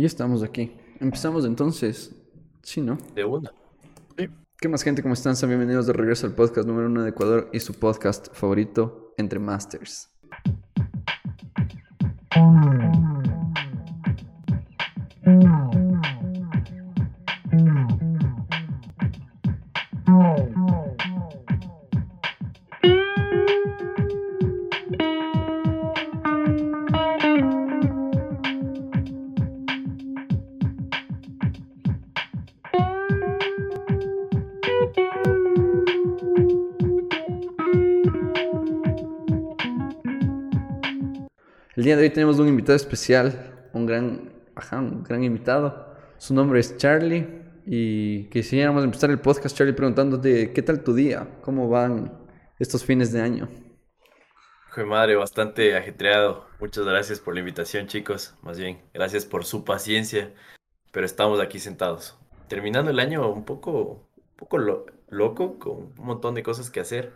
Y estamos aquí. Empezamos entonces. Sí, ¿no? De una. ¿Qué más gente? ¿Cómo están? Sean bienvenidos de regreso al podcast número uno de Ecuador y su podcast favorito, Entre Masters. De hoy tenemos un invitado especial, un gran, un gran invitado. Su nombre es Charlie y quisiéramos empezar el podcast, Charlie, preguntándote qué tal tu día, cómo van estos fines de año. Hijo madre, bastante ajetreado. Muchas gracias por la invitación, chicos. Más bien, gracias por su paciencia. Pero estamos aquí sentados. Terminando el año un poco, poco lo- loco, con un montón de cosas que hacer.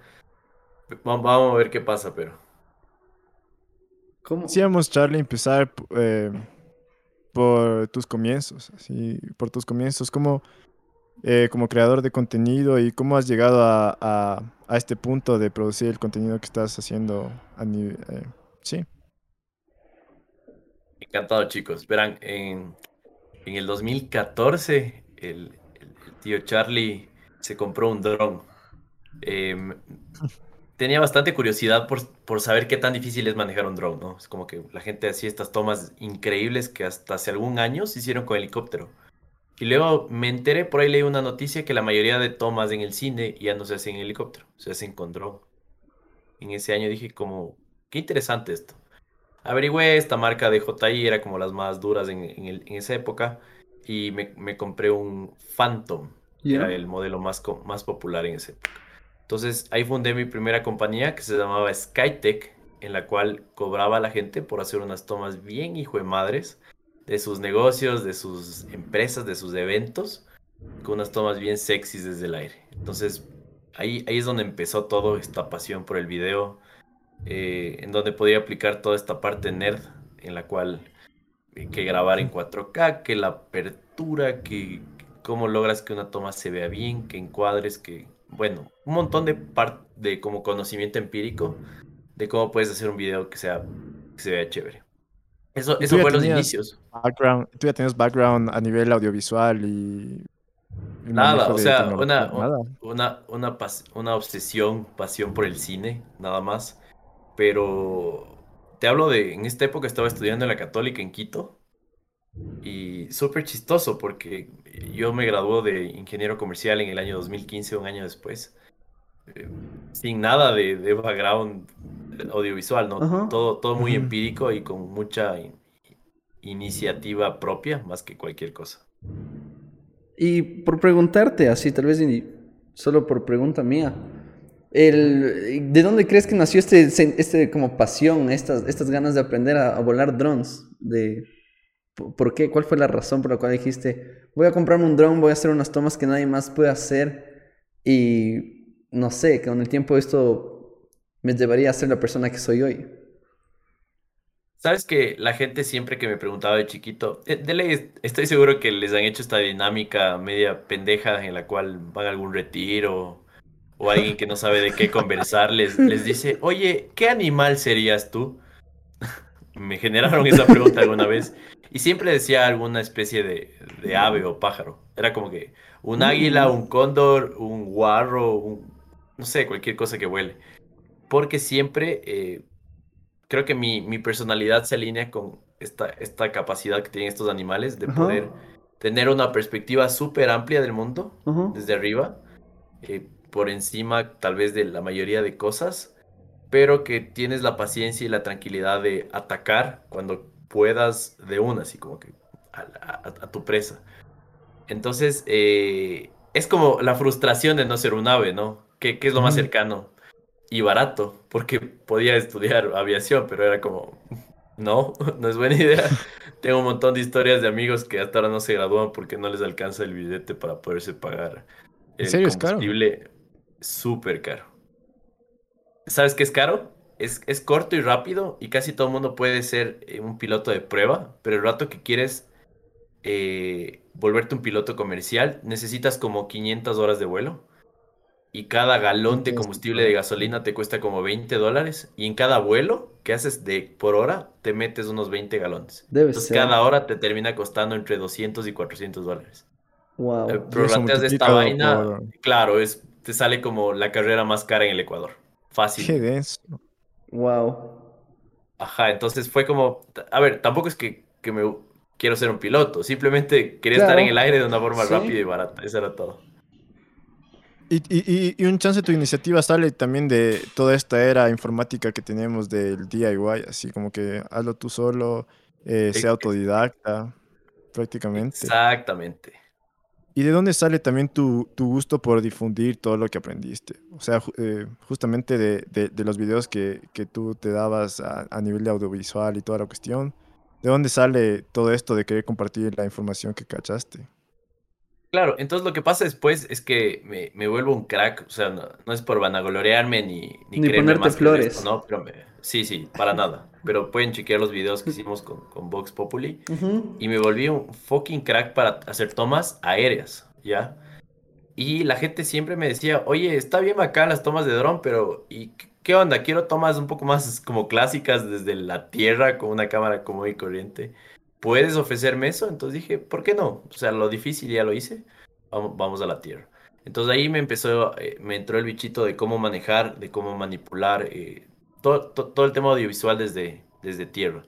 Va- Vamos a ver qué pasa, pero ¿Cómo? Quisiéramos, Charlie, empezar eh, por tus comienzos, así, por tus comienzos como, eh, como creador de contenido y cómo has llegado a, a- a este punto de producir el contenido que estás haciendo a nivel... sí, encantado, chicos. Verán, en, en el 2014, el, el- el tío Charlie se compró un dron. Em, tenía bastante curiosidad por, por saber qué tan difícil es manejar un drone, ¿no? Es como que la gente hacía estas tomas increíbles que hasta hace algún año se hicieron con helicóptero. Y luego me enteré, por ahí leí una noticia que la mayoría de tomas en el cine ya no se hacen en helicóptero, se hacen con drone. En ese año dije como, qué interesante esto. Averigüé esta marca de JI, era como las más duras en, en el- en esa época, y me, me compré un Phantom, que era el modelo más, más popular en esa época. Entonces ahí fundé mi primera compañía que se llamaba Skytech, en la cual cobraba a la gente por hacer unas tomas bien hijo de madres de sus negocios, de sus empresas, de sus eventos, con unas tomas bien sexys desde el aire. Entonces ahí, ahí es donde empezó todo esta pasión por el video, eh, en donde podía aplicar toda esta parte nerd, en la cual eh, que grabar en 4K, que la apertura, que cómo logras que una toma se vea bien, que encuadres, que bueno, un montón de par- de como conocimiento empírico de cómo puedes hacer un video que sea que se vea chévere. Eso, ¿Y eso fue los inicios. background, tú ya tienes background a nivel audiovisual y... y Nada, o sea, una, nada. una, una, pas- una obsesión, pasión por el cine, nada más. Pero te hablo de, en esta época estaba estudiando en la Católica en Quito y súper chistoso porque yo me gradué de ingeniero comercial en el año 2015, un año después, eh, sin nada de, de background audiovisual, ¿no? Todo, todo muy empírico y con mucha in- iniciativa propia más que cualquier cosa. Y por preguntarte, así, tal vez solo por pregunta mía, el, ¿de dónde crees que nació este, este como pasión, estas, estas ganas de aprender a, a volar drones? De, ¿Por qué? ¿Cuál fue la razón por la cual dijiste, voy a comprarme un drone, voy a hacer unas tomas que nadie más puede hacer y no sé, con el tiempo esto me llevaría a ser la persona que soy hoy? Sabes que la gente siempre que me preguntaba de chiquito, de, de estoy seguro que les han hecho esta dinámica media pendeja en la cual van a algún retiro o alguien que no sabe de qué conversar les, les dice, oye, ¿qué animal serías tú? Me generaron esa pregunta alguna vez y siempre decía alguna especie de, de ave o pájaro. Era como que un águila, un cóndor, un guarro, un- no sé, cualquier cosa que vuele. Porque siempre... eh, creo que mi, mi personalidad se alinea con esta, esta capacidad que tienen estos animales de Ajá. poder tener una perspectiva súper amplia del mundo Ajá. desde arriba, eh, por encima tal vez de la mayoría de cosas, pero que tienes la paciencia y la tranquilidad de atacar cuando puedas de una, así como que a, a- a tu presa. Entonces, eh, es como la frustración de no ser un ave, ¿no? ¿Qué, qué es lo más cercano? Y barato, porque podía estudiar aviación, pero era como, no, no es buena idea. Tengo un montón de historias de amigos que hasta ahora no se gradúan porque no les alcanza el billete para poderse pagar ¿En el serio es caro? combustible. Súper caro. ¿Sabes qué es caro? Es, es corto y rápido y casi todo el mundo puede ser eh, un piloto de prueba, pero el rato que quieres eh, volverte un piloto comercial, necesitas como 500 horas de vuelo. Y cada galón de combustible de gasolina te cuesta como 20 dólares. Y en cada vuelo que haces de por hora, te metes unos 20 galones. Debe Entonces ser. cada hora te termina costando entre 200 y 400 dólares. Wow. Eh, prorrateas de esta vaina, por- claro, es, te sale como la carrera más cara en el Ecuador. Fácil. Qué denso. Wow. Ajá, entonces fue como, a ver, tampoco es que, que me quiero ser un piloto, simplemente quería Claro. estar en el aire de una forma Sí. rápida y barata, eso era todo. Y, y, y- un chance tu iniciativa sale también de toda esta era informática que tenemos del DIY, así como que hazlo tú solo, eh, Ex- sea autodidacta, prácticamente. Exactamente. ¿Y de dónde sale también tu, tu gusto por difundir todo lo que aprendiste? O sea, eh, justamente de, de- los videos que, que tú te dabas a nivel de audiovisual y toda la cuestión. ¿De dónde sale todo esto de querer compartir la información que cachaste? Claro, entonces lo que pasa después es que me, me vuelvo un crack, o sea, no, no es por vanagloriarme ni, ni, Ni ponerte más flores. resto, ¿no? Pero me- sí, sí, para nada. Pero pueden chequear los videos que hicimos con, con Vox Populi. Y me volví un fucking crack para hacer tomas aéreas, ¿ya? Y la gente siempre me decía, oye, está bien bacán las tomas de dron, pero ¿y qué- qué onda? Quiero tomas un poco más como clásicas desde la tierra con una cámara común y corriente. ¿Puedes ofrecerme eso? Entonces dije, ¿por qué no? O sea, lo difícil ya lo hice, vamos, vamos a la tierra. Entonces ahí me empezó, eh, me entró el bichito de cómo manejar, de cómo manipular, eh, todo, to- todo el tema audiovisual desde, desde tierra.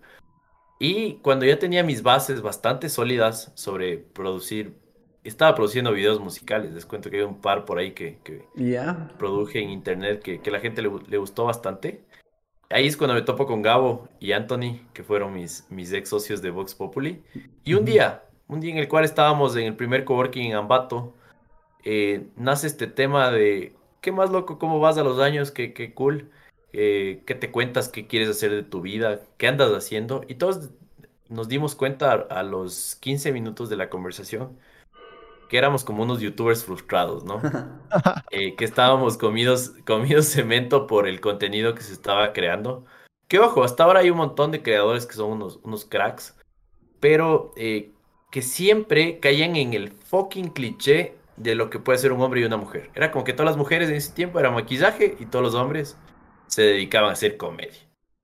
Y cuando ya tenía mis bases bastante sólidas sobre producir, estaba produciendo videos musicales, les cuento que hay un par por ahí que, que Ya. produje en internet que, que la gente le, le gustó bastante. Ahí es cuando me topo con Gabo y Anthony, que fueron mis, mis ex socios de Vox Populi. Y un día, un día en el cual estábamos en el primer coworking en Ambato, eh, nace este tema de, ¿qué más loco? ¿Cómo vas a los años? ¿Qué, qué cool? Eh, ¿qué te cuentas? ¿Qué quieres hacer de tu vida? ¿Qué andas haciendo? Y todos nos dimos cuenta a, a los 15 minutos de la conversación que éramos como unos youtubers frustrados, ¿no? Eh, que estábamos comidos, comidos cemento por el contenido que se estaba creando. Que ojo, hasta ahora hay un montón de creadores que son unos, unos cracks, pero eh, que siempre caían en el fucking cliché de lo que puede ser un hombre y una mujer. Era como que todas las mujeres en ese tiempo era maquillaje y todos los hombres se dedicaban a hacer comedia.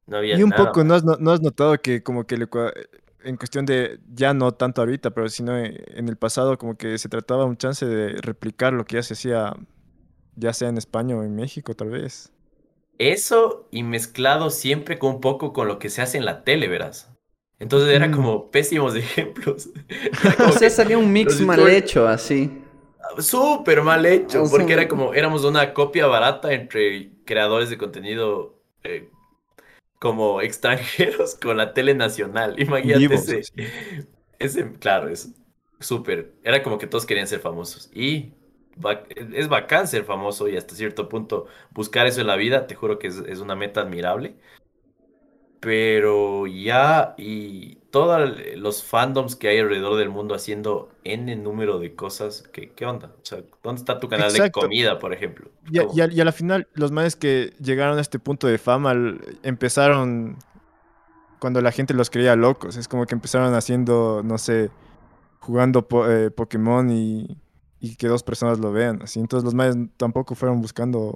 No había Y un nada poco. ¿no has, no, has notado que como que le cua- en cuestión de, ya no tanto ahorita, pero sino en en el pasado, como que se trataba un chance de replicar lo que ya se hacía, ya sea en España o en México, tal vez. Eso y mezclado siempre con un poco con lo que se hace en la tele, verás. Entonces era Mm. como pésimos ejemplos. Era O sea, que salía un mix mal hecho, así. Súper mal hecho, O sea, porque era como, éramos una copia barata entre creadores de contenido eh, como extranjeros con la tele nacional. Imagínate ese, ese, claro, es súper. Era como que todos querían ser famosos. Y es bacán ser famoso y hasta cierto punto buscar eso en la vida, te juro que es, es una meta admirable. Pero ya, y todos los fandoms que hay alrededor del mundo haciendo N número de cosas, ¿qué, qué onda? O sea, ¿dónde está tu canal de comida, por ejemplo? Y, a- ¿Cómo? y a, y a la final, los manes que llegaron a este punto de fama empezaron cuando la gente los creía locos. Es como que empezaron haciendo, no sé, jugando po- eh, Pokémon y, y que dos personas lo vean. Así. Entonces los manes tampoco fueron buscando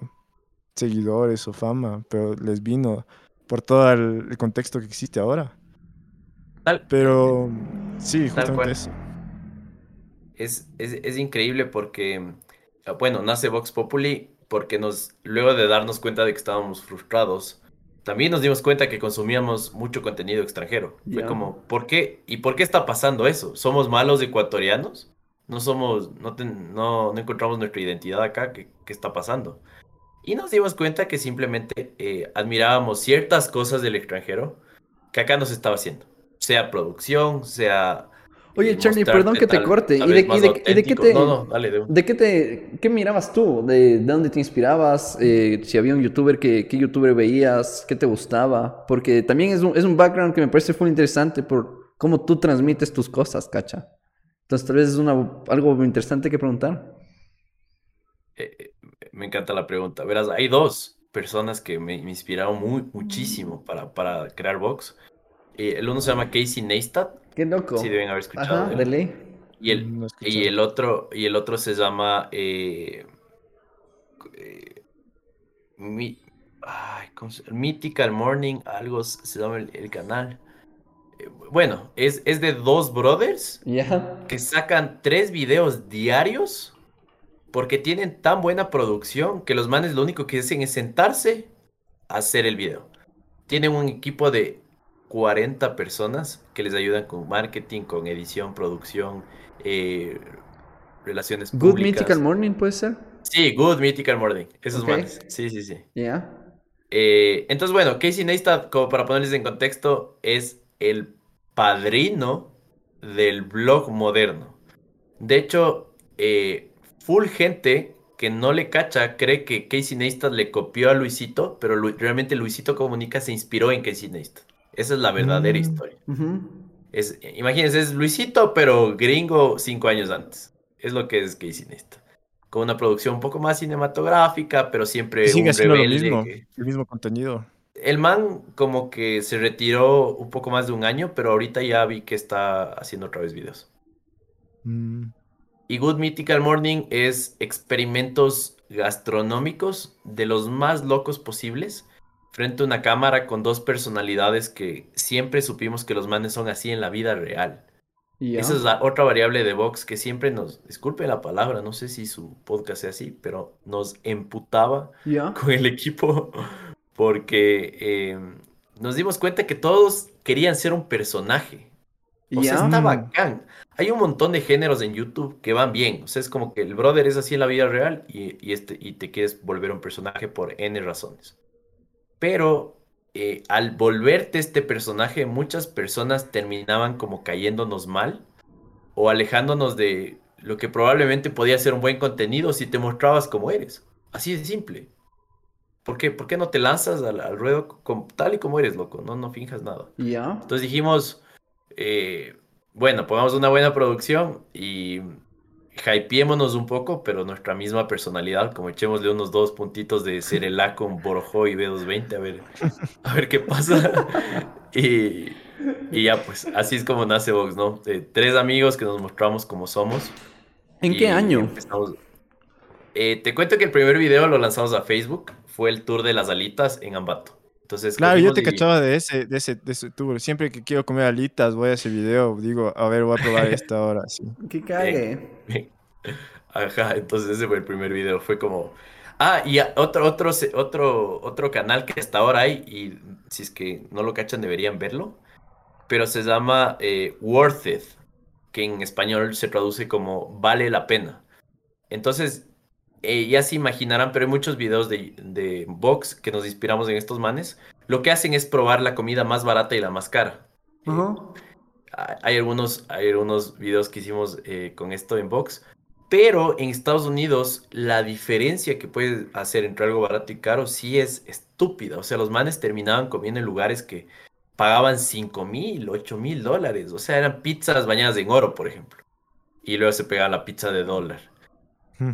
seguidores o fama, pero les vino por todo el, el contexto que existe ahora. Tal- Pero sí, Tal justamente cual. eso. Es, es, es increíble porque, bueno, nace Vox Populi porque nos, luego de darnos cuenta de que estábamos frustrados, también nos dimos cuenta que consumíamos mucho contenido extranjero. Fue como, ¿por qué? ¿Y por qué está pasando eso? ¿Somos malos ecuatorianos? No somos, no, ten- no, no encontramos nuestra identidad acá, ¿qué, qué está pasando? Y nos dimos cuenta que simplemente eh, admirábamos ciertas cosas del extranjero que acá no se estaba haciendo. Sea producción, sea... Oye, eh, Charlie, perdón que te tal- corte. tal ¿Y vez de, más y de- y de qué te, No, no, dale, de un- de qué te, qué mirabas tú? ¿De, de dónde te inspirabas? Eh, si había un youtuber, que, ¿qué youtuber veías? ¿Qué te gustaba? Porque también es un, es un background que me parece muy interesante por cómo tú transmites tus cosas, cacha. Entonces, tal vez es una, algo interesante que preguntar. Eh, me encanta la pregunta. Verás, hay dos personas que me, me inspiraron muy, muchísimo para, para crear Vox. Eh, el uno se llama Casey Neistat, Qué loco. Sí, deben haber escuchado. Ajá, de ley. Y el, No y el otro, y el otro se llama eh, eh, Mi- ay, ¿cómo se- Mythical Morning, algo se llama el, el canal. Eh, bueno, es, es de dos brothers Ya. que sacan tres videos diarios porque tienen tan buena producción que los manes lo único que hacen es sentarse a hacer el video. Tienen un equipo de 40 personas que les ayudan con marketing, con edición, producción, eh, relaciones Good públicas. Mythical Morning, ¿puede ser? Sí, Good Mythical Morning. Esos Ok. manes. Sí, sí, sí. Ya. Eh, entonces, bueno, Casey Neistat, como para ponerles en contexto, es el padrino del blog moderno. De hecho, eh, full gente que no le cacha cree que Casey Neistat le copió a Luisito, pero Lu- realmente Luisito Comunica se inspiró en Casey Neistat. Esa es la verdadera Mm. historia. Es, imagínense, es Luisito, pero gringo cinco años antes. Es lo que es Casey Neistat. Con una producción un poco más cinematográfica, pero siempre sigue un lo rebelde mismo, que- el mismo contenido. el man como que se retiró un poco más de un año, pero ahorita ya vi que está haciendo otra vez videos. Mm. Y Good Mythical Morning es experimentos gastronómicos de los más locos posibles frente a una cámara con dos personalidades que siempre supimos que los manes son así en la vida real. Esa es la otra variable de Vox que siempre nos, disculpe la palabra, no sé si su podcast sea así, pero nos emputaba con el equipo porque eh, nos dimos cuenta que todos querían ser un personaje. O sea, está Mm. bacán. Hay un montón de géneros en YouTube que van bien. O sea, es como que el brother es así en la vida real y, y este, y te quieres volver un personaje por N razones. Pero eh, al volverte este personaje, muchas personas terminaban como cayéndonos mal o alejándonos de lo que probablemente podía ser un buen contenido si te mostrabas como eres. Así de simple. ¿Por qué, ¿Por qué no te lanzas al, al ruedo con- tal y como eres, loco? No, no finjas nada. Ya. Entonces dijimos, eh, bueno, pongamos una buena producción y hypeémonos un poco, pero nuestra misma personalidad, como echémosle unos dos puntitos de Cerelac con Borojó y B220, a ver, a ver qué pasa. Y, y ya, pues, así es como nace Vox, ¿no? Tres amigos que nos mostramos como somos. ¿En qué año? Eh, te cuento que el primer video lo lanzamos a Facebook, fue el tour de las alitas en Ambato. Entonces, Claro, yo te y- cachaba de ese, de ese, de ese tour. Siempre que quiero comer alitas, voy a ese video, digo, a ver, voy a probar esta ahora, sí. ¿Qué cague? Ajá, entonces ese fue el primer video. Fue como. Ah, y otro, otro, otro, otro canal que hasta ahora hay, y si es que no lo cachan, deberían verlo. Pero se llama eh, Worth It, que en español se traduce como Vale la pena. Entonces, eh, ya se imaginarán, pero hay muchos videos de, de Vox que nos inspiramos en estos manes. Lo que hacen es probar la comida más barata y la más cara. Eh, hay- hay algunos, hay algunos videos que hicimos eh, con esto en Vox, pero en Estados Unidos la diferencia que puedes hacer entre algo barato y caro sí es estúpida. O sea, los manes terminaban comiendo en lugares que pagaban 5 mil, 8 mil dólares. O sea, eran pizzas bañadas en oro, por ejemplo. Y luego se pegaba la pizza de dólar.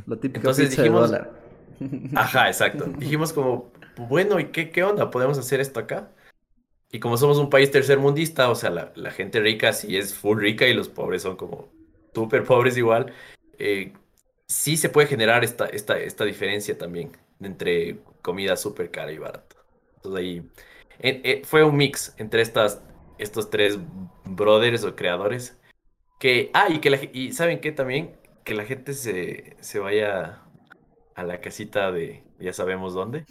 La típica Entonces pizza dijimos- de dólar. Ajá, exacto. Dijimos como, bueno, ¿y qué, qué onda? ¿Podemos hacer esto acá? Y como somos un país tercermundista, o sea, la, la gente rica sí es full rica y los pobres son como súper pobres igual, eh, sí se puede generar esta, esta, esta diferencia también entre comida súper cara y barata. Entonces ahí eh, eh, fue un mix entre estas, estos tres brothers o creadores que, ah, y que la, y ¿saben qué también? Que la gente se, se vaya a la casita de ya sabemos dónde,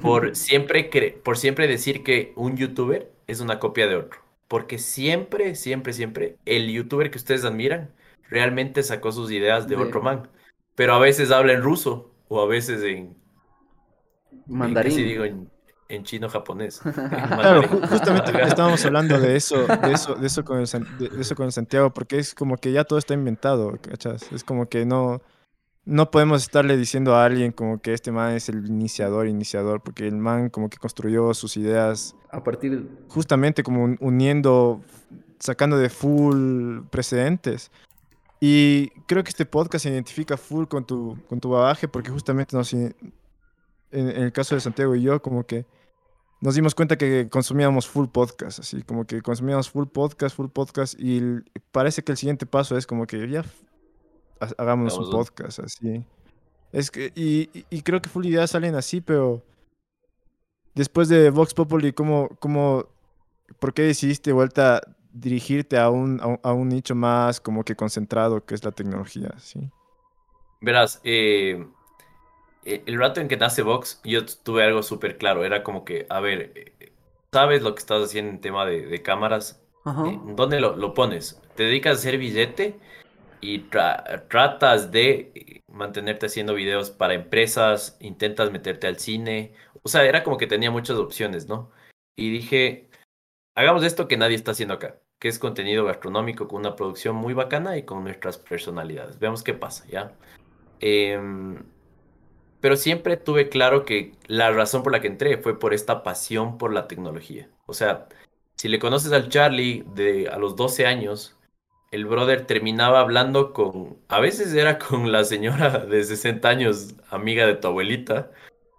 por siempre, cre- por siempre decir que un youtuber es una copia de otro. Porque siempre, siempre, siempre, el youtuber que ustedes admiran realmente sacó sus ideas de De- otro man. Pero a veces habla en ruso o a veces en, Mandarín. digo en, en chino japonés. en Claro, justamente estábamos hablando de eso, de eso, de eso con el, de, de eso con el Santiago, porque es como que ya todo está inventado, ¿cachas? Es como que no, no podemos estarle diciendo a alguien como que este man es el iniciador, iniciador, porque el man como que construyó sus ideas A partir justamente como un- uniendo, sacando de full precedentes. Y creo que este podcast se identifica full con tu, con tu bagaje porque justamente nos, en el caso de Santiago y yo, como que nos dimos cuenta que consumíamos full podcast, así como que consumíamos full podcast, full podcast, y parece que el siguiente paso es como que ya f- ha- hagamos un podcast, así. Es que, y, y- creo que full ideas salen así, pero después de Vox Populi, ¿cómo, cómo, ¿por qué decidiste vuelta dirigirte a un, a un, a un nicho más como que concentrado, que es la tecnología, sí? Verás, eh, el rato en que nace Vox, yo tuve algo súper claro. Era como que, a ver, eh, ¿sabes lo que estás haciendo en tema de, de cámaras? Ajá. Eh, ¿Dónde lo, lo pones? Te dedicas a hacer billete y tra- tratas de eh, mantenerte haciendo videos para empresas, intentas meterte al cine. O sea, era como que tenía muchas opciones, ¿no? Y dije, hagamos esto que nadie está haciendo acá, que es contenido gastronómico con una producción muy bacana y con nuestras personalidades. Veamos qué pasa, ¿ya? Em, pero siempre tuve claro que la razón por la que entré fue por esta pasión por la tecnología. O sea, si le conoces al Charlie de a los 12 años, el brother terminaba hablando con, a veces era con la señora de 60 años, amiga de tu abuelita,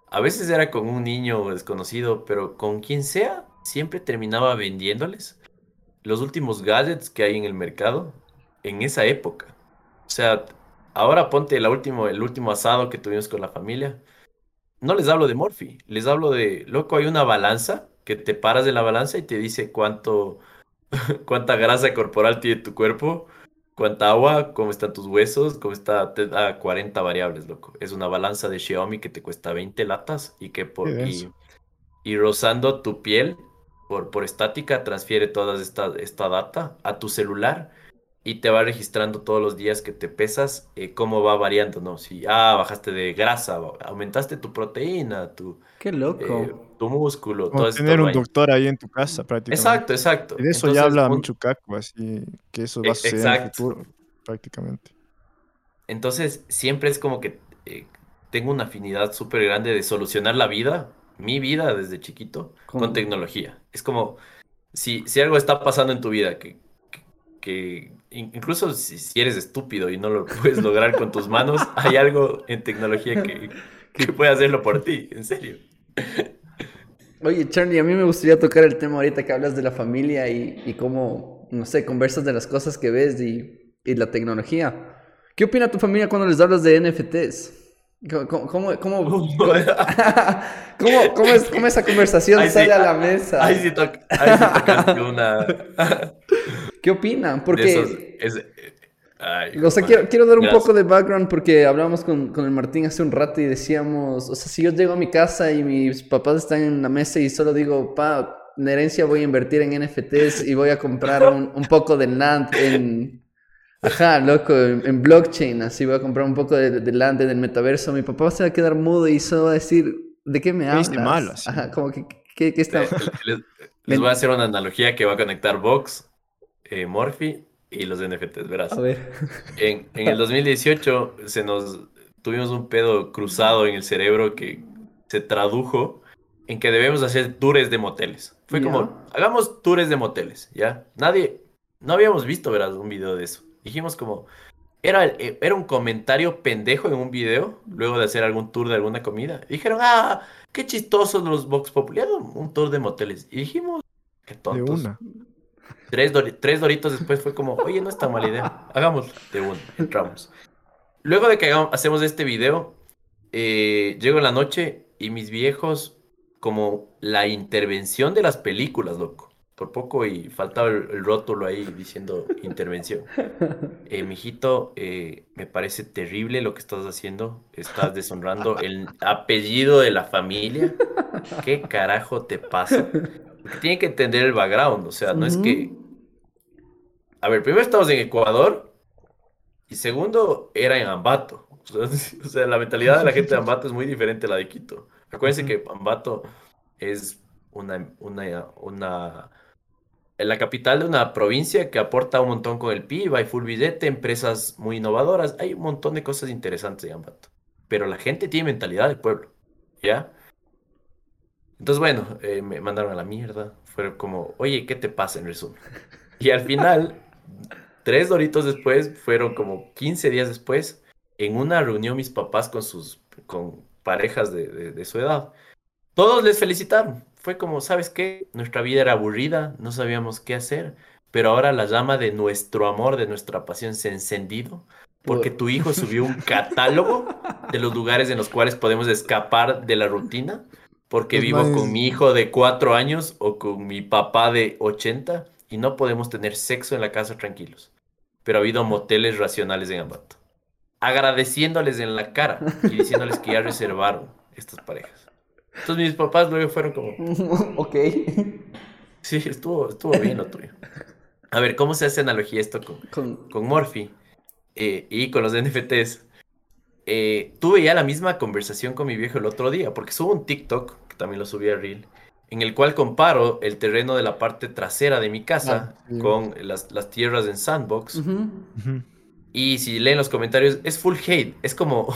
a veces era con un niño desconocido, pero con quien sea, siempre terminaba vendiéndoles los últimos gadgets que hay en el mercado en esa época. O sea, ahora ponte la último, el último asado que tuvimos con la familia. No les hablo de Morphy, les hablo de, loco, hay una balanza que te paras de la balanza y te dice cuánto, cuánta grasa corporal tiene tu cuerpo, cuánta agua, cómo están tus huesos, cómo está, te da 40 variables, loco. Es una balanza de Xiaomi que te cuesta 20 latas y que por, y rozando tu piel por, por estática transfiere toda esta, esta data a tu celular y te va registrando todos los días que te pesas, eh, cómo va variando, ¿no? Si, ah, bajaste de grasa, aumentaste tu proteína, tu, Qué loco. eh, tu músculo, Como todo esto. tener un ahí. doctor ahí en tu casa prácticamente. Exacto, exacto. Y de eso Entonces, ya habla un- Michucaco, así que eso va E- a suceder en el futuro, prácticamente. Entonces, siempre es como que eh, tengo una afinidad súper grande de solucionar la vida, mi vida desde chiquito, ¿Cómo? con tecnología. Es como, si, si algo está pasando en tu vida, que, que, incluso si, si eres estúpido y no lo puedes lograr con tus manos, hay algo en tecnología que, que puede hacerlo por ti, en serio. Oye, Charlie, a mí me gustaría tocar el tema ahorita que hablas de la familia y, y cómo, no sé, conversas de las cosas que ves y, y la tecnología. ¿Qué opina tu familia cuando les hablas de NFTs? ¿Cómo, cómo, cómo, cómo, cómo- cómo es, cómo esa conversación Ahí sí, sale a la mesa? Ahí sí, toc- ahí sí tocaste una... ¿Qué opinan? Porque... esos- es- ay, O sea, quiero, quiero dar un poco de background porque hablamos con, con el Martín hace un rato y decíamos, o sea, si yo llego a mi casa y mis papás están en la mesa y solo digo, pa, en herencia voy a invertir en NFTs y voy a comprar un, un poco de land en, ajá, loco, en, en blockchain, así voy a comprar un poco de, de land en el metaverso, mi papá se va a quedar mudo y solo va a decir, ¿de qué me ¿Qué hablas? hice mal, así? Ajá, como que, ¿qué, qué está? Les, les voy a hacer una analogía que va a conectar Vox, eh, Morphy y los NFTs, verás. A ver. En, en el 2018 se nos tuvimos un pedo cruzado en el cerebro que se tradujo en que debemos hacer tours de moteles. Fue como, hagamos tours de moteles, ¿ya? Nadie, no habíamos visto, verás, un video de eso. Dijimos como, era, eh, era un comentario pendejo en un video, luego de hacer algún tour de alguna comida. Dijeron, ah, qué chistosos los Vox Populi, un tour de moteles. Y dijimos, qué De tontos. una. Tres, dori- tres doritos después fue como, oye, no es tan mala idea. Hagámoslo. De uno, entramos. Luego de que hagamos- hacemos este video, eh, llego en la noche y mis viejos, como la intervención de las películas, loco. Por poco y faltaba el, el rótulo ahí diciendo intervención. Eh, mijito, eh, me parece terrible lo que estás haciendo. Estás deshonrando el apellido de la familia. ¿Qué carajo te pasa? Tienen que entender el background. O sea, no es que. A ver, primero estamos en Ecuador y segundo era en Ambato. O sea, o sea, la mentalidad de la gente de Ambato es muy diferente a la de Quito. Acuérdense que Ambato es una, una, una, la capital de una provincia que aporta un montón con el PIB, hay full billete, empresas muy innovadoras, hay un montón de cosas interesantes en Ambato. Pero la gente tiene mentalidad de pueblo, ¿ya? Entonces, bueno, eh, me mandaron a la mierda. Fue como, oye, ¿qué te pasa en resumen? Y al final, tres doritos después, fueron como 15 días después, en una reunión mis papás con sus con parejas de, de- de su edad. Todos les felicitaron. fue como, ¿sabes qué? Nuestra vida era aburrida, no sabíamos qué hacer, pero ahora la llama de nuestro amor, de nuestra pasión se ha encendido porque tu hijo subió un catálogo de los lugares en los cuales podemos escapar de la rutina, porque vivo con mi hijo de cuatro años o con mi papá de 80 y no podemos tener sexo en la casa tranquilos. Pero ha habido moteles racionales en Ambato. Agradeciéndoles en la cara y diciéndoles que ya reservaron estas parejas. Entonces mis papás luego fueron como... ok. Sí, estuvo, estuvo bien lo tuyo. A ver, ¿cómo se hace analogía esto con, con... con Morphy? Eh, y con los NFTs, eh, tuve ya la misma conversación con mi viejo el otro día, porque subo un TikTok, que también lo subí a Reel, en el cual comparo el terreno de la parte trasera de mi casa ah, con las, tierras en Sandbox. Y si leen los comentarios, es full hate. Es como.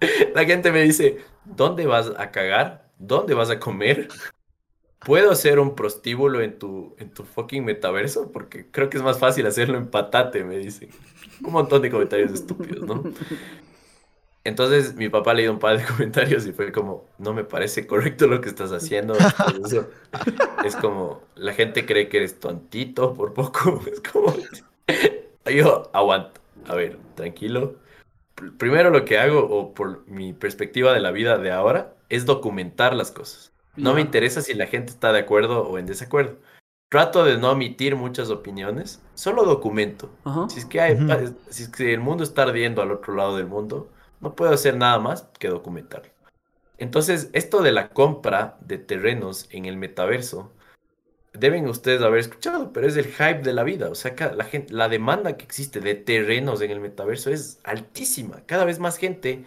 la gente me dice: ¿Dónde vas a cagar? ¿Dónde vas a comer? ¿Puedo hacer un prostíbulo en tu, en tu fucking metaverso? Porque creo que es más fácil hacerlo en patate, me dicen. Un montón de comentarios estúpidos, ¿no? Entonces mi papá leído un par de comentarios y fue como, no me parece correcto lo que estás haciendo. es como, la gente cree que eres tontito por poco. Es como, yo aguanto. A ver, tranquilo. Primero lo que hago, o por mi perspectiva de la vida de ahora, es documentar las cosas. No me interesa si la gente está de acuerdo o en desacuerdo. Trato de no emitir muchas opiniones, solo documento. Si es, que hay, si es que el mundo está ardiendo al otro lado del mundo, no puedo hacer nada más que documentarlo. Entonces, esto de la compra de terrenos en el metaverso, deben ustedes haber escuchado, pero es el hype de la vida. O sea, la, la demanda que existe de terrenos en el metaverso es altísima. Cada vez más gente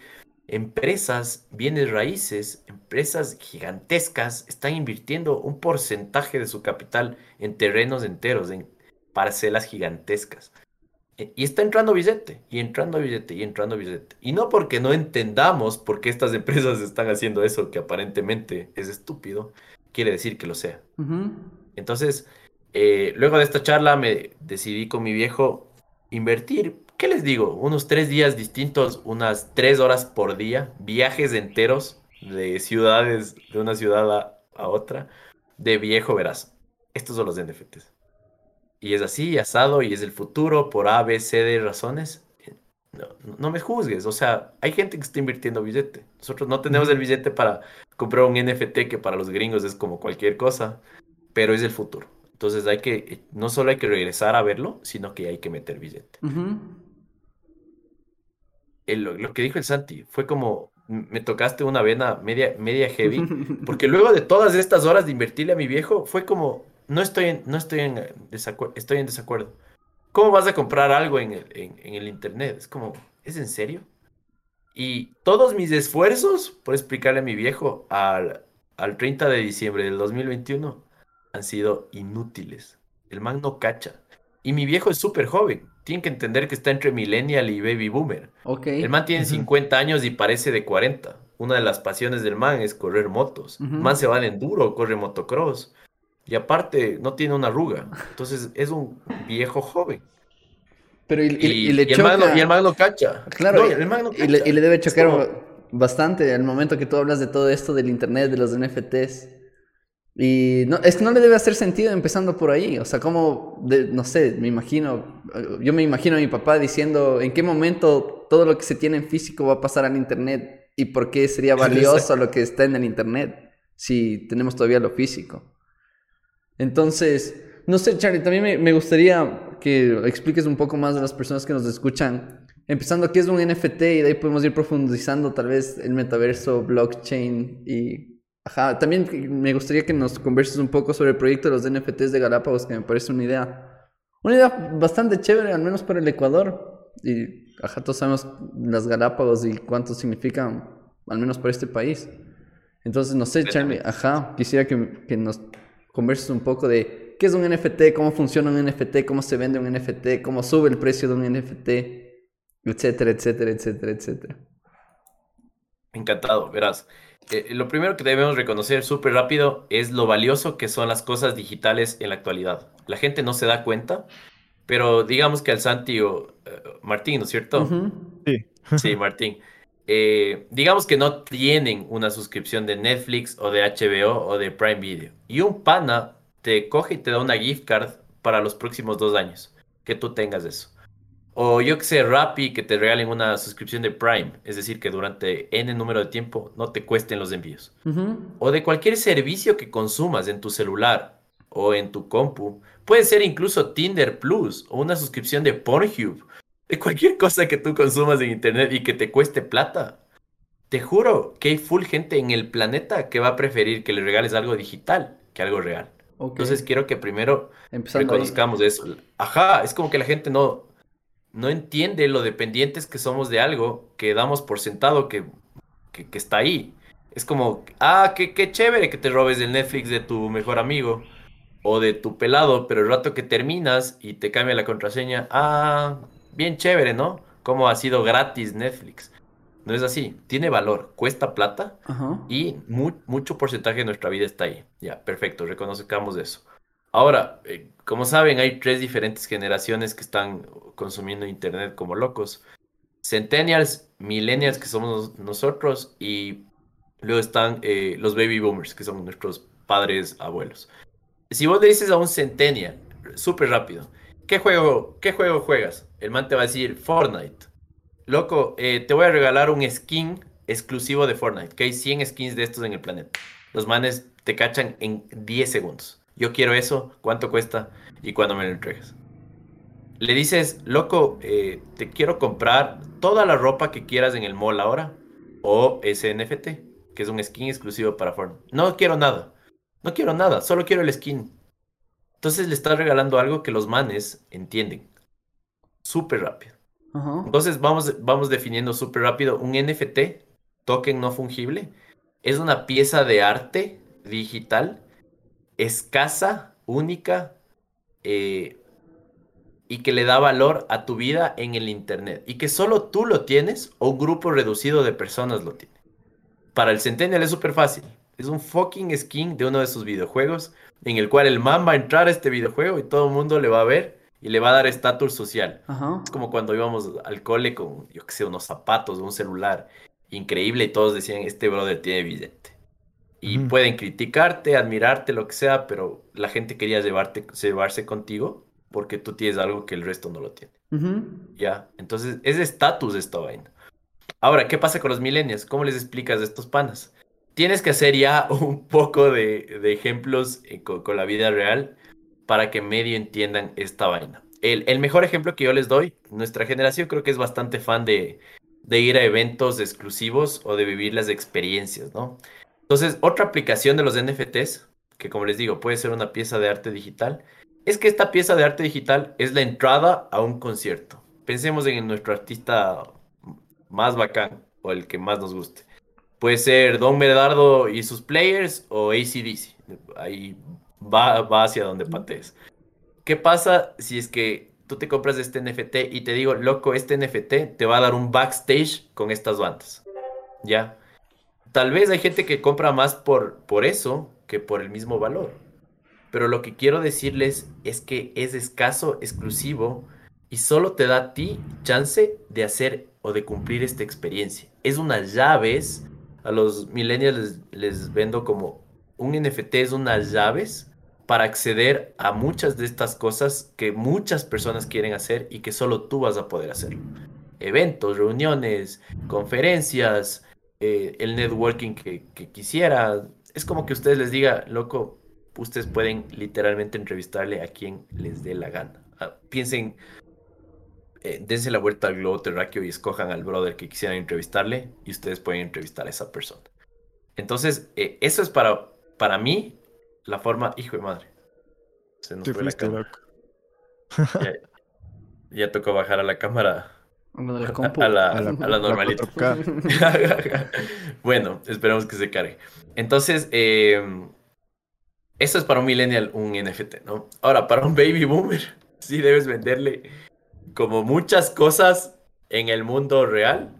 empresas, bienes raíces, empresas gigantescas están invirtiendo un porcentaje de su capital en terrenos enteros, en parcelas gigantescas. E, y está entrando billete, y entrando billete, y entrando billete. Y no porque no entendamos por qué estas empresas están haciendo eso, que aparentemente es estúpido, quiere decir que lo sea. Entonces, eh, luego de esta charla me decidí con mi viejo invertir ¿qué les digo? Unos tres días distintos, unas tres horas por día, viajes enteros de ciudades, de una ciudad a, otra, de viejo verás. Estos son los NFTs. Y es así, asado, y es el futuro por A, B, C de razones. No, no, me juzgues, o sea, hay gente que está invirtiendo billete. Nosotros no tenemos el billete para comprar un NFT que para los gringos es como cualquier cosa, pero es el futuro. Entonces hay que, no solo hay que regresar a verlo, sino que hay que meter billete lo, que dijo el Santi fue como, me tocaste una vena media, media heavy, porque luego de todas estas horas de invertirle a mi viejo, fue como, no estoy en, no estoy en, desacuerdo, estoy en desacuerdo. ¿Cómo vas a comprar algo en el, en, el Internet? Es como, ¿es en serio? Y todos mis esfuerzos por explicarle a mi viejo al, al 30 de diciembre del 2021 han sido inútiles. El man no cacha. Y mi viejo es súper joven tienen que entender que está entre millennial y baby boomer. Okay. El man tiene 50 años y parece de 40. Una de las pasiones del man es correr motos. El man se va de enduro, corre motocross. Y aparte, no tiene una arruga. Entonces, es un viejo joven. Pero y, le el man y, el man lo cacha. Claro, y, le, y, le, debe chocar bastante al momento que tú hablas de todo esto del internet, de los NFTs. Y no, es que no le debe hacer sentido empezando por ahí. O sea, como, no sé, me imagino, yo me imagino a mi papá diciendo en qué momento todo lo que se tiene en físico va a pasar al Internet y por qué sería valioso lo que está en el Internet si tenemos todavía lo físico. Entonces, no sé, Charlie, también me, me gustaría que expliques un poco más a las personas que nos escuchan, empezando qué es un NFT y de ahí podemos ir profundizando tal vez el metaverso, blockchain y Ajá, también me gustaría que nos converses un poco sobre el proyecto de los NFTs de Galápagos, que me parece una idea, una idea bastante chévere, al menos para el Ecuador. Y, ajá, todos sabemos las Galápagos y cuánto significan, al menos para este país. Entonces, no sé, Charlie, ajá, quisiera que, que nos converses un poco de qué es un NFT, cómo funciona un NFT, cómo se vende un NFT, cómo sube el precio de un NFT, etcétera, etcétera, etcétera, etcétera. Encantado, verás. Eh, lo primero que debemos reconocer súper rápido es lo valioso que son las cosas digitales en la actualidad. La gente no se da cuenta, pero digamos que al Santi o eh, Martín, ¿no es cierto? Sí. Sí, Martín. Eh, digamos que no tienen una suscripción de Netflix o de HBO o de Prime Video. Y un pana te coge y te da una gift card para los próximos dos años, que tú tengas eso. O yo que sé, Rappi, que te regalen una suscripción de Prime, es decir, que durante N número de tiempo no te cuesten los envíos. O de cualquier servicio que consumas en tu celular o en tu compu. Puede ser incluso Tinder Plus o una suscripción de Pornhub de cualquier cosa que tú consumas en internet y que te cueste plata. Te juro que hay full gente en el planeta que va a preferir que le regales algo digital que algo real. Entonces quiero que primero reconozcamos eso. Ajá, es como que la gente no, no entiende lo dependientes que somos de algo que damos por sentado que, que, está ahí. Es como, ah, qué, qué chévere que te robes el Netflix de tu mejor amigo o de tu pelado, pero el rato que terminas y te cambia la contraseña, ah, bien chévere, ¿no? Como ha sido gratis Netflix. No es así, tiene valor, cuesta plata y mucho porcentaje de nuestra vida está ahí. Ya, perfecto, reconozcamos eso. Ahora, eh, como saben, hay tres diferentes generaciones que están consumiendo Internet como locos. Centennials, millennials, que somos nosotros, y luego están eh, los baby boomers, que son nuestros padres, abuelos. Si vos le dices a un centennial, súper rápido, ¿qué juego, ¿qué juego juegas? el man te va a decir Fortnite. Loco, eh, te voy a regalar un skin exclusivo de Fortnite, que hay 100 skins de estos en el planeta. Los manes te cachan en 10 segundos. Yo quiero eso, ¿cuánto cuesta? Y cuándo me lo entregas. Le dices, loco, eh, te quiero comprar toda la ropa que quieras en el mall ahora. O ese NFT, que es un skin exclusivo para Fortnite. No quiero nada. No quiero nada, solo quiero el skin. Entonces le estás regalando algo que los manes entienden súper rápido. Entonces vamos, vamos definiendo súper rápido un NFT, token no fungible, es una pieza de arte digital escasa, única eh, y que le da valor a tu vida en el Internet y que solo tú lo tienes o un grupo reducido de personas lo tiene. Para el Centennial es súper fácil. Es un fucking skin de uno de sus videojuegos en el cual el man va a entrar a este videojuego y todo el mundo le va a ver y le va a dar estatus social. Es como cuando íbamos al cole con, yo qué sé, unos zapatos, un celular increíble y todos decían, este brother tiene billete. Y pueden criticarte, admirarte, lo que sea, pero la gente quería llevarte, llevarse contigo porque tú tienes algo que el resto no lo tiene. Ya, entonces es estatus esta vaina. Ahora, ¿qué pasa con los millennials? ¿Cómo les explicas de estos panas? Tienes que hacer ya un poco de, ejemplos eh, con la vida real para que medio entiendan esta vaina. El, mejor ejemplo que yo les doy, nuestra generación creo que es bastante fan de, ir a eventos exclusivos o de vivir las experiencias, ¿no? Entonces, otra aplicación de los NFTs, que como les digo, puede ser una pieza de arte digital, es que esta pieza de arte digital es la entrada a un concierto. Pensemos en nuestro artista más bacán o el que más nos guste. Puede ser Don Medardo y sus players o ACDC. Ahí va, hacia donde patees. ¿Qué pasa si es que tú te compras este NFT y te digo, loco, este NFT te va a dar un backstage con estas bandas? ¿Ya? Tal vez hay gente que compra más por, por eso que por el mismo valor. Pero lo que quiero decirles es que es escaso, exclusivo y solo te da a ti chance de hacer o de cumplir esta experiencia. Es unas llaves, a los millennials les, vendo como un NFT es unas llaves para acceder a muchas de estas cosas que muchas personas quieren hacer y que solo tú vas a poder hacer. Eventos, reuniones, conferencias, eh, el networking que, quisiera. Es como que ustedes les diga, loco, ustedes pueden literalmente entrevistarle a quien les dé la gana. Ah, piensen, eh, dense la vuelta al globo terráqueo y escojan al brother que quisieran entrevistarle y ustedes pueden entrevistar a esa persona. Entonces, eh, eso es para, para mí la forma, hijo de madre. Se nos fue la cámara. Ya, tocó bajar a la cámara. A la, a la, normalita. bueno, esperemos que se cargue. Entonces, em, eso es para un millennial un NFT, ¿no? Ahora, para un baby boomer, sí debes venderle como muchas cosas en el mundo real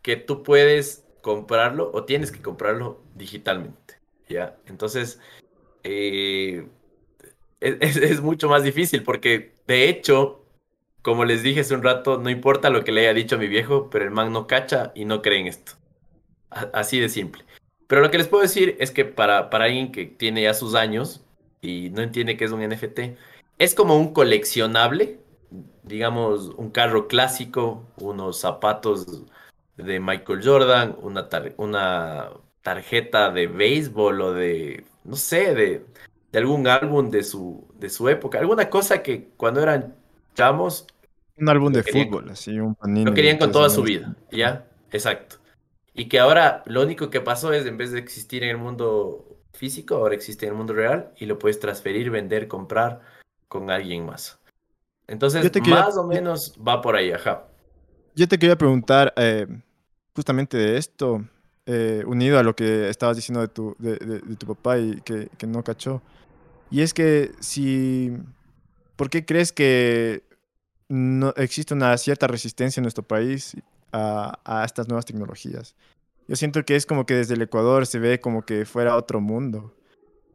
que tú puedes comprarlo o tienes que comprarlo digitalmente, ¿ya? Entonces, eh, es, mucho más difícil porque de hecho, como les dije hace un rato, no importa lo que le haya dicho a mi viejo, pero el man no cacha y no cree en esto. así de simple. Pero lo que les puedo decir es que para, para alguien que tiene ya sus años y no entiende qué es un NFT, es como un coleccionable, digamos, un carro clásico, unos zapatos de Michael Jordan, una, una tarjeta de béisbol o de, no sé, de, de, algún álbum de su, de su época, alguna cosa que cuando eran chamos... Un álbum de fútbol, así, un panini. Lo querían con toda su vida, ¿ya? Exacto. Y que ahora lo único que pasó es, en vez de existir en el mundo físico, ahora existe en el mundo real y lo puedes transferir, vender, comprar con alguien más. Entonces, más o menos va por ahí, ajá. Yo te quería preguntar eh, justamente de esto, eh, unido a lo que estabas diciendo de tu, de, tu papá y que, que, no cachó. Y es que si... ¿Por qué crees que no existe una cierta resistencia en nuestro país a, a estas nuevas tecnologías? Yo siento que es como que desde el Ecuador se ve como que fuera otro mundo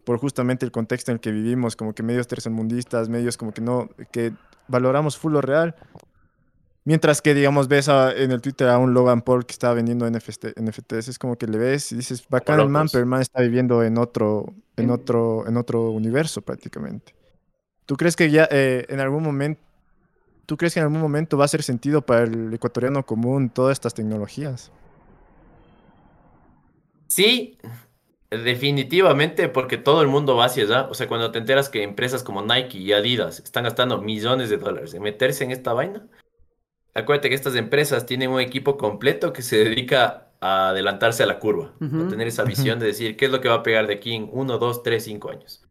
por justamente el contexto en el que vivimos, como que medios tercermundistas, medios como que no, que valoramos full lo real. Mientras que, digamos, ves en el Twitter a un Logan Paul que está vendiendo NFT, NFTs, es como que le ves y dices, bacán el man, pero el man está viviendo en otro, en otro, en otro universo prácticamente. ¿Tú crees que ya eh, en algún momento, tú crees que en algún momento va a ser sentido para el ecuatoriano común todas estas tecnologías? Sí, definitivamente, porque todo el mundo va hacia allá. O sea, cuando te enteras que empresas como Nike y Adidas están gastando millones de dólares en meterse en esta vaina, acuérdate que estas empresas tienen un equipo completo que se dedica a adelantarse a la curva, a tener esa visión de decir qué es lo que va a pegar de aquí en uno, dos, tres, cinco años.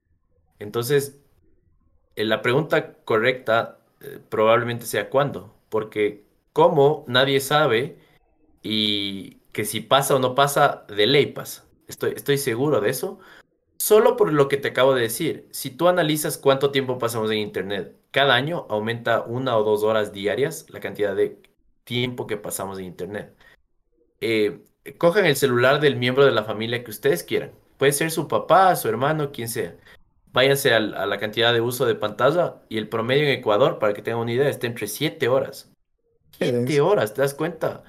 Entonces, eh, la pregunta correcta eh, probablemente sea cuándo, porque como nadie sabe y que si pasa o no pasa, de ley pasa. Estoy, estoy seguro de eso. Solo por lo que te acabo de decir. Si tú analizas cuánto tiempo pasamos en Internet, cada año aumenta una o dos horas diarias la cantidad de tiempo que pasamos en Internet. Eh, cojan el celular del miembro de la familia que ustedes quieran. Puede ser su papá, su hermano, quien sea. Váyanse a, la cantidad de uso de pantalla y el promedio en Ecuador, para que tengan una idea, está entre 7 horas. 7 horas, ¿te das cuenta?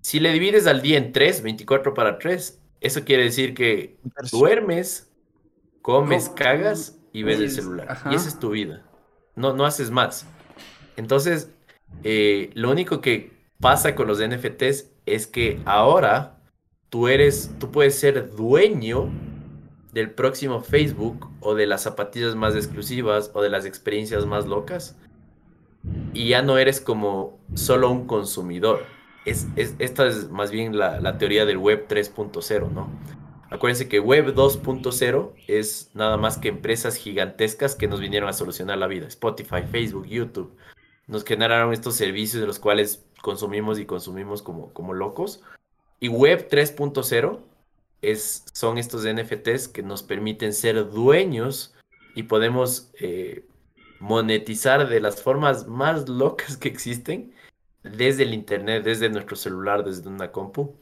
Si le divides al día en 3, 24 para 3, eso quiere decir que duermes, comes, cagas y ves el celular. Y esa es tu vida. No, no haces más. Entonces, eh, lo único que pasa con los NFTs es que ahora tú eres, tú puedes ser dueño del próximo Facebook o de las zapatillas más exclusivas o de las experiencias más locas. Y ya no eres como solo un consumidor es, esta es más bien la, teoría del web 3.0, ¿no? Acuérdense que web 2.0 es nada más que empresas gigantescas que nos vinieron a solucionar la vida. Spotify, Facebook, YouTube. Nos generaron estos servicios de los cuales consumimos y consumimos como, como locos. Y web 3.0 es, son estos NFTs que nos permiten ser dueños y podemos eh, monetizar de las formas más locas que existen desde el internet, desde nuestro celular, desde una compu,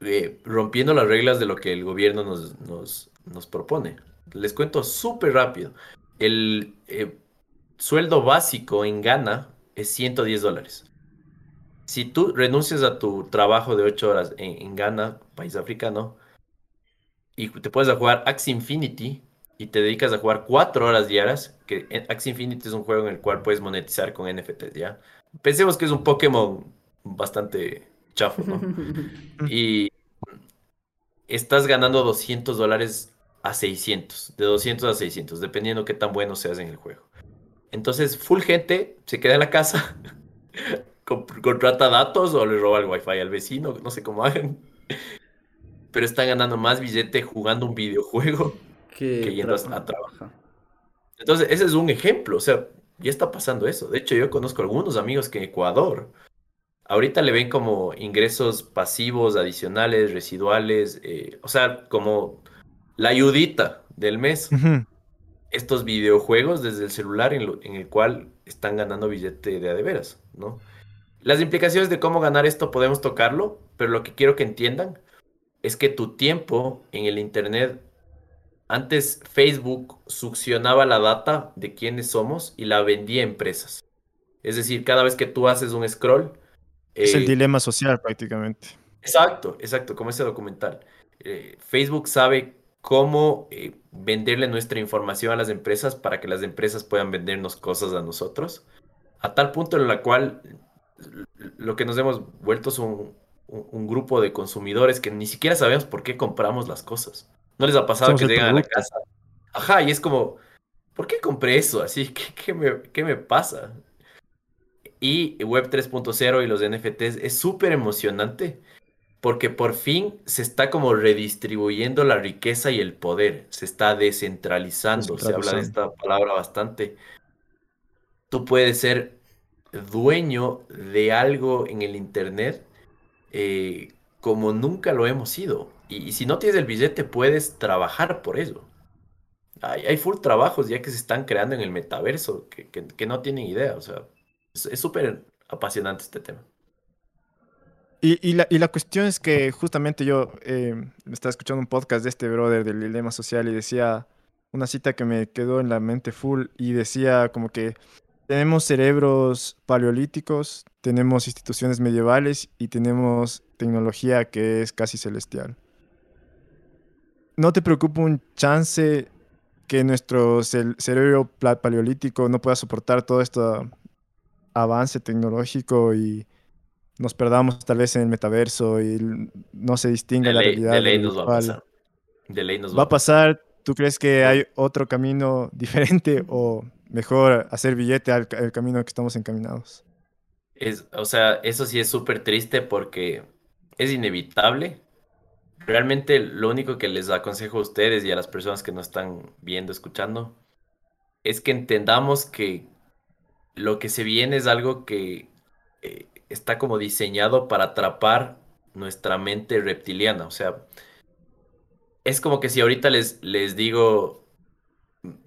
eh, rompiendo las reglas de lo que el gobierno nos, nos, propone. Les cuento súper rápido. El eh, sueldo básico en Ghana es 110 dólares. Si tú renuncias a tu trabajo de 8 horas en, Ghana, país africano, y te puedes jugar Axie Infinity y te dedicas a jugar 4 horas diarias, que Axie Infinity es un juego en el cual puedes monetizar con NFTs, ¿ya? Pensemos que es un Pokémon bastante chafo, ¿no? y estás ganando 200 dólares a 600, de 200 a 600, dependiendo qué tan bueno seas en el juego. Entonces, full gente se queda en la casa, contrata datos o le roba el wifi al vecino, no sé cómo hagan. Pero están ganando más billete jugando un videojuego que yendo a trabajar. Entonces, ese es un ejemplo. O sea, ya está pasando eso. De hecho, yo conozco algunos amigos que en Ecuador ahorita le ven como ingresos pasivos, adicionales, residuales, eh, o sea, como la ayudita del mes. Estos videojuegos desde el celular en, el cual están ganando billete de a de veras, ¿no? Las implicaciones de cómo ganar esto podemos tocarlo, pero lo que quiero que entiendan es que tu tiempo en el Internet antes Facebook succionaba la data de quiénes somos y la vendía a empresas. Es decir, cada vez que tú haces un scroll... Es el eh, dilema social prácticamente. Exacto, exacto, como ese documental. Eh, Facebook sabe cómo eh, venderle nuestra información a las empresas para que las empresas puedan vendernos cosas a nosotros, a tal punto en la cual lo que nos hemos vuelto un, un grupo de consumidores que ni siquiera sabemos por qué compramos las cosas. ¿No les ha pasado Somos que llegan a la casa? Ajá, y es como, ¿por qué compré eso? Así, ¿qué, qué me, qué me pasa? Y Web 3.0 y los NFTs es súper emocionante porque por fin se está como redistribuyendo la riqueza y el poder, se está descentralizando, se habla de esta palabra bastante. Tú puedes ser dueño de algo en el Internet eh, como nunca lo hemos sido. Y, si no tienes el billete, puedes trabajar por eso. Hay, full trabajos ya que se están creando en el metaverso que, no tienen idea. O sea, es súper apasionante este tema. Y, y la, y la cuestión es que justamente yo eh, estaba escuchando un podcast de este brother del dilema social y decía una cita que me quedó en la mente full y decía como que tenemos cerebros paleolíticos, tenemos instituciones medievales y tenemos tecnología que es casi celestial. ¿No te preocupa un chance que nuestro cerebro paleolítico no pueda soportar todo este avance tecnológico y nos perdamos tal vez en el metaverso y no se distinga De la ley, realidad de ley nos va a pasar. De ley nos ¿Va a pasar? ¿Tú crees que hay otro camino diferente o mejor hacer billete al, al camino que estamos encaminados? Es, o sea, eso sí es súper triste porque es inevitable. Realmente lo único que les aconsejo a ustedes y a las personas que nos están viendo, escuchando, es que entendamos que lo que se viene es algo que eh, está como diseñado para atrapar nuestra mente reptiliana. O sea, es como que si ahorita les, les digo,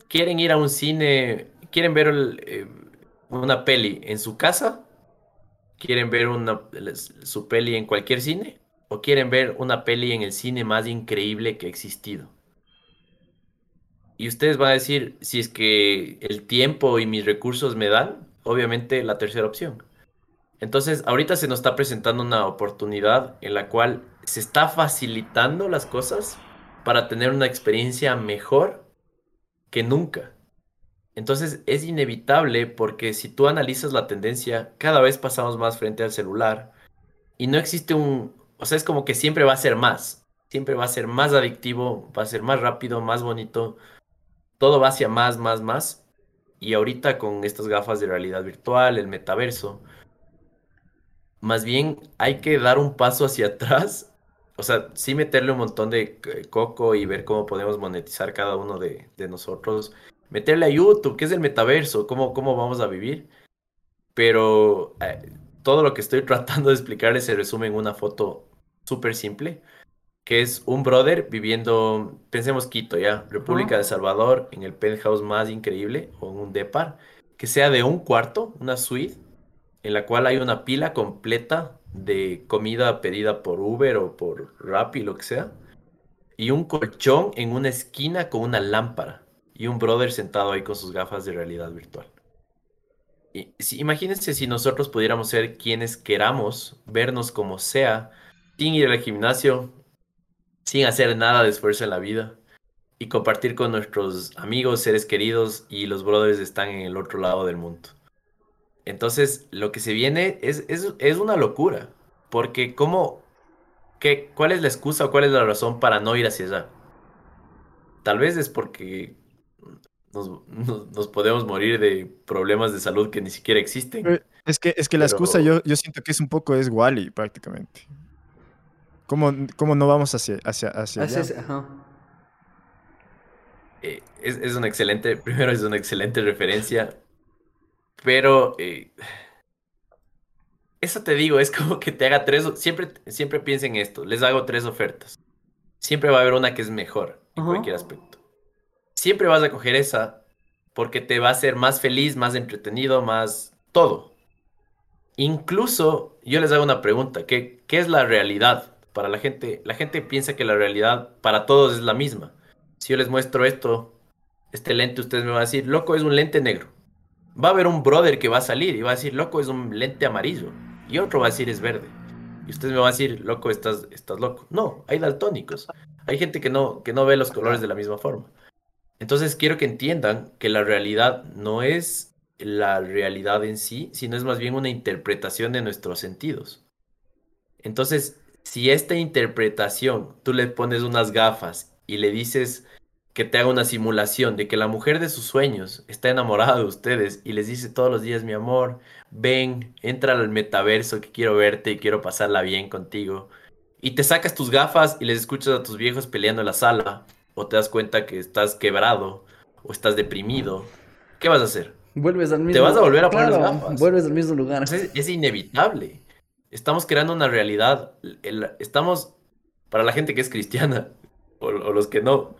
quieren ir a un cine, quieren ver eh, una peli en su casa, quieren ver una, su peli en cualquier cine, quieren ver una peli en el cine más increíble que ha existido. Y ustedes van a decir, si es que el tiempo y mis recursos me dan, obviamente la tercera opción. Entonces, ahorita se nos está presentando una oportunidad en la cual se está facilitando las cosas para tener una experiencia mejor que nunca. Entonces es inevitable porque si tú analizas la tendencia, cada vez pasamos más frente al celular y no existe un, o sea, es como que siempre va a ser más, siempre va a ser más adictivo, va a ser más rápido, más bonito, todo va hacia más, más, más. Y ahorita con estas gafas de realidad virtual, el metaverso, más bien hay que dar un paso hacia atrás. O sea, sí meterle un montón de eh, coco y ver cómo podemos monetizar cada uno de, de nosotros. Meterle a YouTube, qué es el metaverso, cómo, cómo vamos a vivir. Pero eh, todo lo que estoy tratando de explicarles se resume en una foto súper simple, que es un brother viviendo, pensemos Quito, ya, República de Salvador, en el penthouse más increíble, o en un depar, que sea de un cuarto, una suite, en la cual hay una pila completa de comida pedida por Uber o por Rappi, lo que sea, y un colchón en una esquina con una lámpara, y un brother sentado ahí con sus gafas de realidad virtual. Y, si, imagínense si nosotros pudiéramos ser quienes queramos, vernos como sea, sin ir al gimnasio, sin hacer nada de esfuerzo en la vida, y compartir con nuestros amigos, seres queridos, y los brothers están en el otro lado del mundo. Entonces, lo que se viene es, es, es una locura. Porque, ¿cómo? Qué, ¿Cuál es la excusa o cuál es la razón para no ir hacia allá? Tal vez es porque nos, nos, nos podemos morir de problemas de salud que ni siquiera existen. Eh, Es que, es que la Pero- excusa yo, yo siento que es un poco es Wally prácticamente. ¿Cómo, cómo no vamos hacia, hacia, hacia Así allá? es, ajá. Eh, es, es una excelente, primero es una excelente referencia, pero eh, eso te digo, es como que te haga tres, siempre, siempre piensa en esto, les hago tres ofertas. Siempre va a haber una que es mejor en Ajá. cualquier aspecto. Siempre vas a coger esa porque te va a hacer más feliz, más entretenido, más todo. Incluso yo les hago una pregunta, ¿qué, qué es la realidad para la gente? La gente piensa que la realidad para todos es la misma. Si yo les muestro esto, este lente, ustedes me van a decir, loco, es un lente negro. va a haber un brother que va a salir y va a decir, loco, es un lente amarillo. Y otro va a decir, es verde. Y usted me va a decir, loco, estás, estás loco. No, hay daltónicos. Hay gente que no, que no ve los colores de la misma forma. Entonces quiero que entiendan que la realidad no es la realidad en sí, sino es más bien una interpretación de nuestros sentidos. Entonces, si esta interpretación tú le pones unas gafas y le dices que te haga una simulación de que la mujer de sus sueños está enamorada de ustedes y les dice todos los días, mi amor, ven, entra al metaverso que quiero verte y quiero pasarla bien contigo. Y te sacas tus gafas y les escuchas a tus viejos peleando en la sala, o te das cuenta que estás quebrado, o estás deprimido. ¿Qué vas a hacer? Vuelves al mismo Te vas a volver a poner las gafas. Vuelves al mismo lugar. Es, es inevitable. Estamos creando una realidad. el- estamos, para la gente que es cristiana, o, o los que no,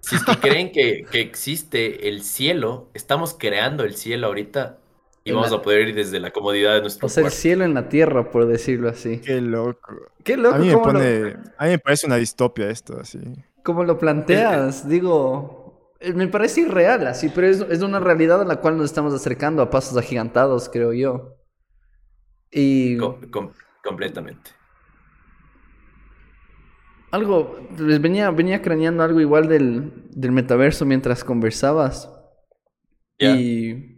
si es que creen que, que existe el cielo, estamos creando el cielo ahorita y En vamos la- a poder ir desde la comodidad de nuestro O sea, el cielo en la tierra, por decirlo así. Qué loco. Qué loco, A mí, me ¿cómo, pone, lo, a mí me parece una distopia esto, así. cómo lo planteas. Digo, eh, me parece irreal, así, pero es, es una realidad a la cual nos estamos acercando a pasos agigantados, creo yo. Y Com- com- completamente. algo, les venía, venía craneando algo igual del, del metaverso mientras conversabas. Ya. Y.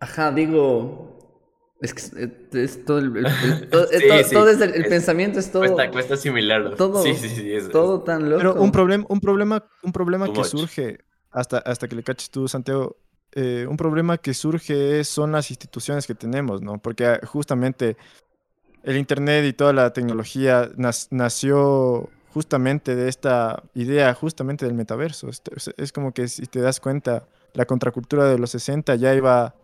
Ajá, digo. Es que es, es todo el. el- el- todo, Sí, todo- sí, todo es el, el es- pensamiento es todo. Cuesta, cuesta asimilarlo. todo- sí, sí, sí. es- todo tan loco. Pero un problema, un problema, un problema Too que much. surge, hasta, hasta que le caches tú, Santiago, eh, un problema que surge son las instituciones que tenemos, ¿no? Porque ah, justamente el Internet y toda la tecnología nació justamente de esta idea, justamente del metaverso. Es, es- como que si te das cuenta, la contracultura de los 60 ya iba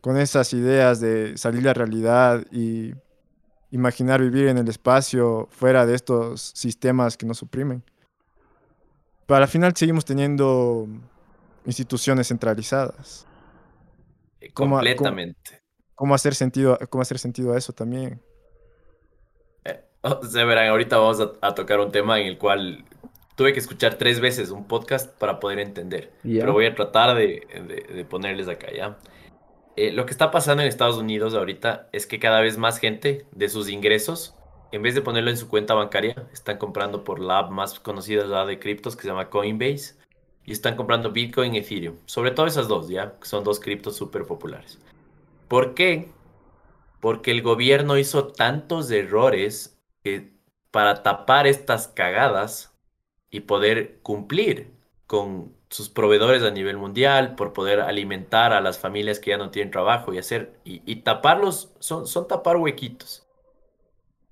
con esas ideas de salir a la realidad y imaginar vivir en el espacio fuera de estos sistemas que nos suprimen. Pero al final seguimos teniendo instituciones centralizadas. ¿Cómo- completamente. ¿Cómo hacer sentido, cómo hacer sentido a eso también? Eh, o sea, verán, ahorita vamos a, a tocar un tema en el cual tuve que escuchar tres veces un podcast para poder entender. Ya. Pero voy a tratar de, de- de ponerles acá, ¿ya? Eh, lo que está pasando en Estados Unidos ahorita es que cada vez más gente de sus ingresos, en vez de ponerlo en su cuenta bancaria, están comprando por la app más conocida la de criptos que se llama Coinbase y están comprando Bitcoin y Ethereum. Sobre todo esas dos, ¿ya? Son dos criptos súper populares. ¿Por qué? Porque el gobierno hizo tantos errores que para tapar estas cagadas y poder cumplir con sus proveedores a nivel mundial, por poder alimentar a las familias que ya no tienen trabajo y hacer, y, y taparlos, son, son tapar huequitos.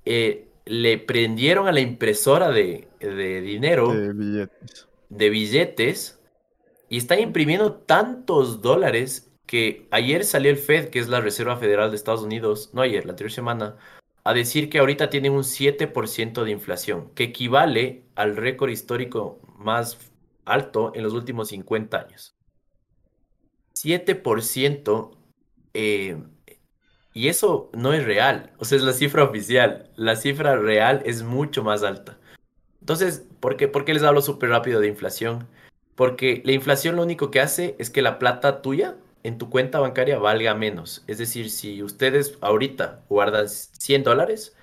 Eh, le prendieron a la impresora de, de dinero De billetes. De billetes y están imprimiendo tantos dólares que ayer salió el Fed, que es la Reserva Federal de Estados Unidos, no ayer, la anterior semana, a decir que ahorita tienen un 7% de inflación, que equivale al récord histórico más alto en los últimos 50 años. 7%, eh, y eso no es real, o sea, es la cifra oficial, la cifra real es mucho más alta. Entonces, ¿por qué, por qué les hablo súper rápido de inflación? Porque la inflación lo único que hace es que la plata tuya en tu cuenta bancaria valga menos. Es decir, si ustedes ahorita guardan 100 dólares,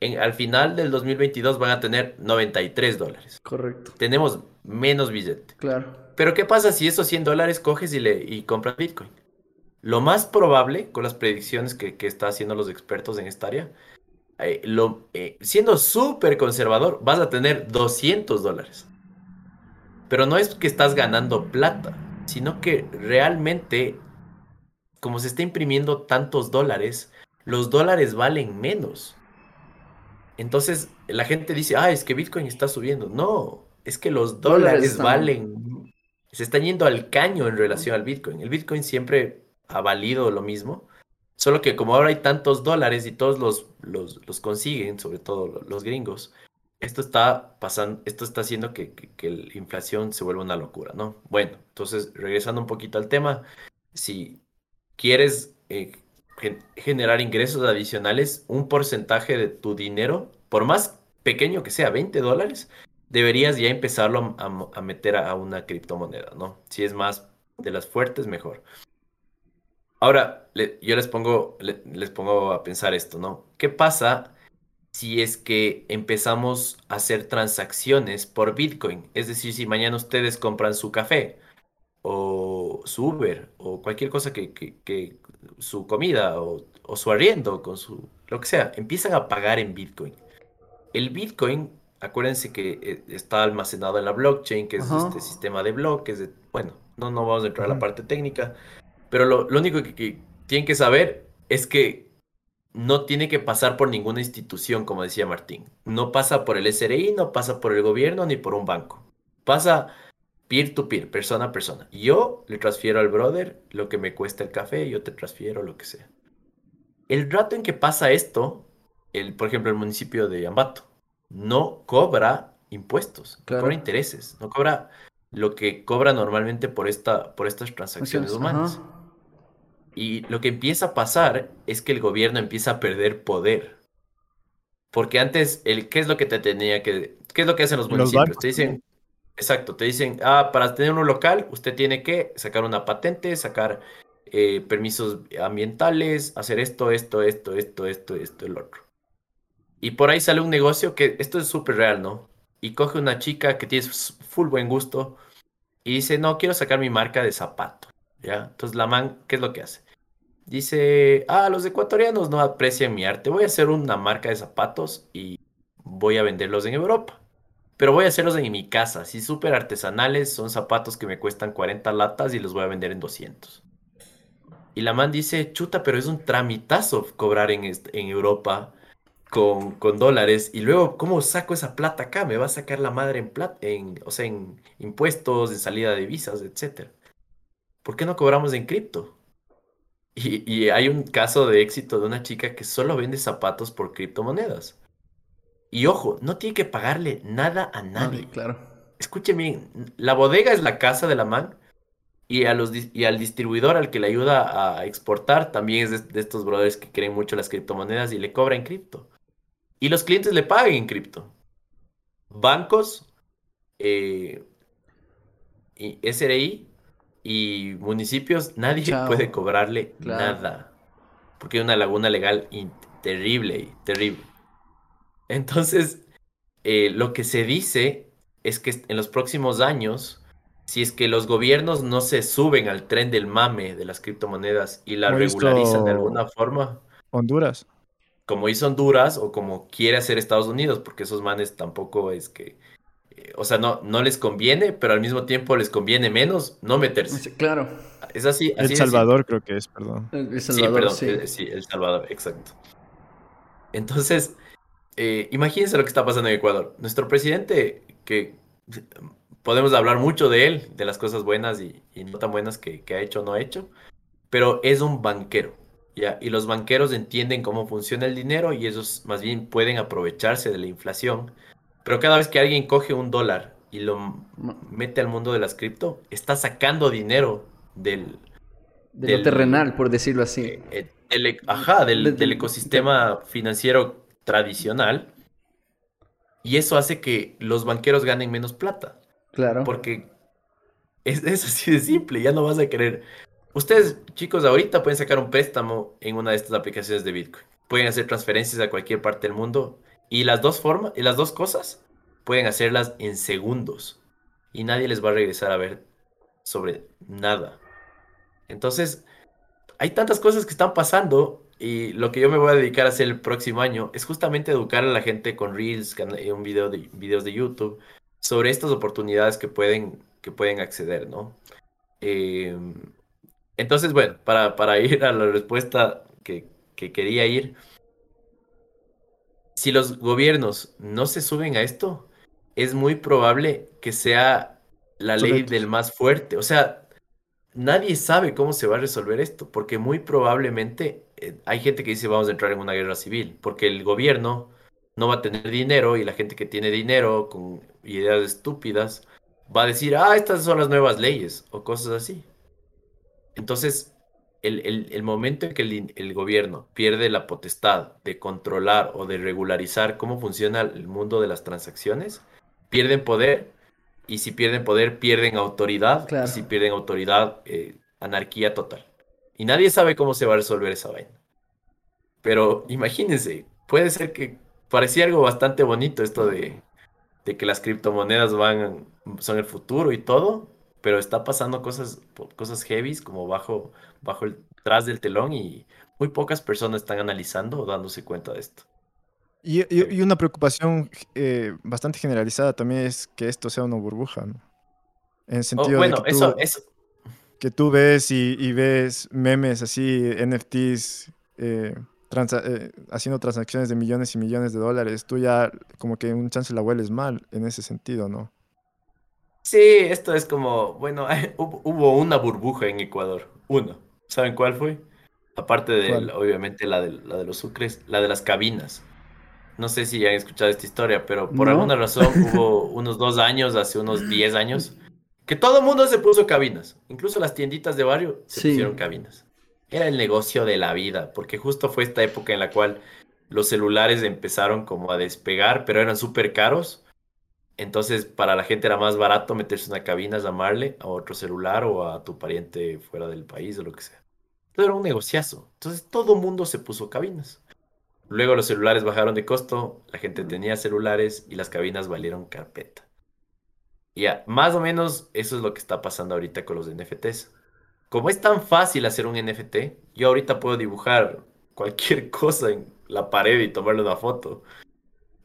en- al final del 2022 van a tener 93 dólares. Correcto. Tenemos menos billete. Claro. Pero ¿qué pasa si esos 100 dólares coges y, le, y compras Bitcoin? Lo más probable, con las predicciones que, que está haciendo los expertos en esta área, eh, lo, eh, siendo súper conservador, vas a tener 200 dólares. Pero no es que estás ganando plata, sino que realmente, como se está imprimiendo tantos dólares, los dólares valen menos. Entonces la gente dice, ah, es que Bitcoin está subiendo. No, es que los Dólares dólares valen, se están yendo al caño en relación al Bitcoin. El Bitcoin siempre ha valido lo mismo, solo que como ahora hay tantos dólares y todos los, los, consiguen, sobre todo lo- los gringos, esto está pasando, esto está haciendo que, la inflación se vuelva una locura, ¿no? Bueno, entonces regresando un poquito al tema, si quieres eh, gen- generar ingresos adicionales, un porcentaje de tu dinero, por más pequeño que sea, 20 dólares, deberías ya empezarlo a meter a una criptomoneda, ¿no? Si es más de las fuertes, mejor. Ahora, yo les pongo, les pongo a pensar esto, ¿no? ¿Qué pasa si es que empezamos a hacer transacciones por Bitcoin? Es decir, si mañana ustedes compran su café o su Uber o cualquier cosa que, que, su comida o, o, su arriendo, con su, lo que sea, empiezan a pagar en Bitcoin. El Bitcoin, acuérdense que eh, está almacenado en la blockchain, que es este sistema de bloques, de, bueno, no, no vamos a entrar a la parte técnica, pero lo, único que, tienen que saber es que no tiene que pasar por ninguna institución, como decía Martín. No pasa por el SRI, no pasa por el gobierno ni por un banco. Pasa peer-to-peer, persona a persona. Yo le transfiero al brother lo que me cuesta el café, yo te transfiero lo que sea. El rato en que pasa esto, el, por ejemplo, el municipio de Ambato no cobra impuestos, no cobra intereses, no cobra lo que cobra normalmente por, esta, por estas transacciones humanas. Y lo que empieza a pasar es que el gobierno empieza a perder poder. Porque antes, el, ¿qué es lo que te tenía que... ¿Qué es lo que hacen los municipios? te dicen, exacto, te dicen, ah, para tener un local, usted tiene que sacar una patente, sacar eh, permisos ambientales, hacer esto, esto, esto, esto, esto, esto, el otro. Y por ahí sale un negocio que, esto es súper real, ¿no? Y coge una chica que tiene full buen gusto y dice, no, quiero sacar mi marca de zapato, ¿ya? Entonces la man, ¿qué es lo que hace? Dice, ah, los ecuatorianos no aprecian mi arte. Voy a hacer una marca de zapatos y voy a venderlos en Europa. Pero voy a hacerlos en mi casa, así súper artesanales. Son zapatos que me cuestan 40 latas y los voy a vender en 200. Y la man dice, chuta, pero es un tramitazo cobrar en, en Europa con, con, dólares. Y luego, ¿cómo saco esa plata acá? Me va a sacar la madre en plata, en, o sea, en impuestos, en salida de visas, etc. ¿Por qué no cobramos en cripto? Y, hay un caso de éxito de una chica que solo vende zapatos por criptomonedas. Y ojo, no tiene que pagarle nada a nadie. claro. Escuchen bien, la bodega es la casa de la man y, a los, y al distribuidor al que le ayuda a exportar también es de, estos brothers que creen mucho las criptomonedas y le cobra en cripto. Y los clientes le pagan en cripto. Bancos, eh, y SRI y municipios, nadie puede cobrarle nada. Porque hay una laguna legal terrible, terrible. Entonces, eh, lo que se dice es que en los próximos años, si es que los gobiernos no se suben al tren del mame de las criptomonedas y la regularizan de alguna forma. Honduras. Como hizo Honduras o como quiere hacer Estados Unidos, porque esos manes tampoco es que o sea, no, no les conviene, pero al mismo tiempo les conviene menos no meterse. Claro. Es así. el Salvador creo que es, perdón. El Salvador, sí, perdón, eh, sí. El Salvador, exacto. Entonces, eh, imagínense lo que está pasando en Ecuador. Nuestro presidente, que podemos hablar mucho de él, de las cosas buenas y, no tan buenas que, que ha hecho o no ha hecho, pero es un banquero. ¿ya? Y los banqueros entienden cómo funciona el dinero y ellos más bien pueden aprovecharse de la inflación pero cada vez que alguien coge un dólar y lo mete al mundo de las cripto, está sacando dinero del... De lo terrenal, por decirlo así. Eh, eh, e, ajá, del, ecosistema financiero tradicional. Y eso hace que los banqueros ganen menos plata. Claro. Porque es, es, así de simple, ya no vas a querer. Ustedes, chicos, ahorita pueden sacar un préstamo en una de estas aplicaciones de Bitcoin. Pueden hacer transferencias a cualquier parte del mundo y las dos formas, y las dos cosas pueden hacerlas en segundos. Y nadie les va a regresar a ver sobre nada. Entonces, hay tantas cosas que están pasando y lo que yo me voy a dedicar a hacer el próximo año es justamente educar a la gente con Reels, un video de, videos de YouTube, sobre estas oportunidades que pueden, que pueden acceder, ¿no? Em, entonces, bueno, para, para, ir a la respuesta que, que quería ir, si los gobiernos no se suben a esto, es muy probable que sea la ley del más fuerte. O sea, nadie sabe cómo se va a resolver esto, porque muy probablemente eh, hay gente que dice vamos a entrar en una guerra civil, porque el gobierno no va a tener dinero y la gente que tiene dinero con ideas estúpidas va a decir, ah, estas son las nuevas leyes o cosas así. Entonces, el, momento en que el, gobierno pierde la potestad de controlar o de regularizar cómo funciona el mundo de las transacciones, pierden poder Y si pierden poder, pierden autoridad. Claro. Y si pierden autoridad, eh, anarquía total. Y nadie sabe cómo se va a resolver esa vaina. Pero imagínense, puede ser que parecía algo bastante bonito esto de, de que las criptomonedas van, son el futuro y todo, pero está pasando cosas, cosas heavies como bajo, bajo el tras del telón y muy pocas personas están analizando o dándose cuenta de esto. Y, y- y una preocupación eh, bastante generalizada también es que esto sea una burbuja, ¿no? En el Oh, sentido de que eso, tú, eso, que tú ves y, y ves memes así, NFTs, eh, transa- eh, haciendo transacciones de millones y millones de dólares, tú ya como que un chance la hueles mal en ese sentido, ¿no? Sí, esto es como, bueno, hubo, hubo una burbuja en Ecuador, una. ¿Saben cuál fue? Aparte de, ¿Cuál? obviamente, la de, la de los sucres, la de las cabinas. No sé si han escuchado esta historia, pero por No. alguna razón hubo unos dos años, hace unos 10 años, que todo el mundo se puso cabinas. Incluso las tienditas de barrio se Sí. pusieron cabinas. Era el negocio de la vida, porque justo fue esta época en la cual los celulares empezaron como a despegar, pero eran súper caros. Entonces, para la gente era más barato meterse una cabina, llamarle a otro celular o a tu pariente fuera del país o lo que sea. Entonces era un negociazo. Entonces todo mundo se puso cabinas. Luego los celulares bajaron de costo, la gente tenía celulares y las cabinas valieron carpeta. Y ya, más o menos eso es lo que está pasando ahorita con los NFTs. Como es tan fácil hacer un NFT, yo ahorita puedo dibujar cualquier cosa en la pared y tomarle una foto.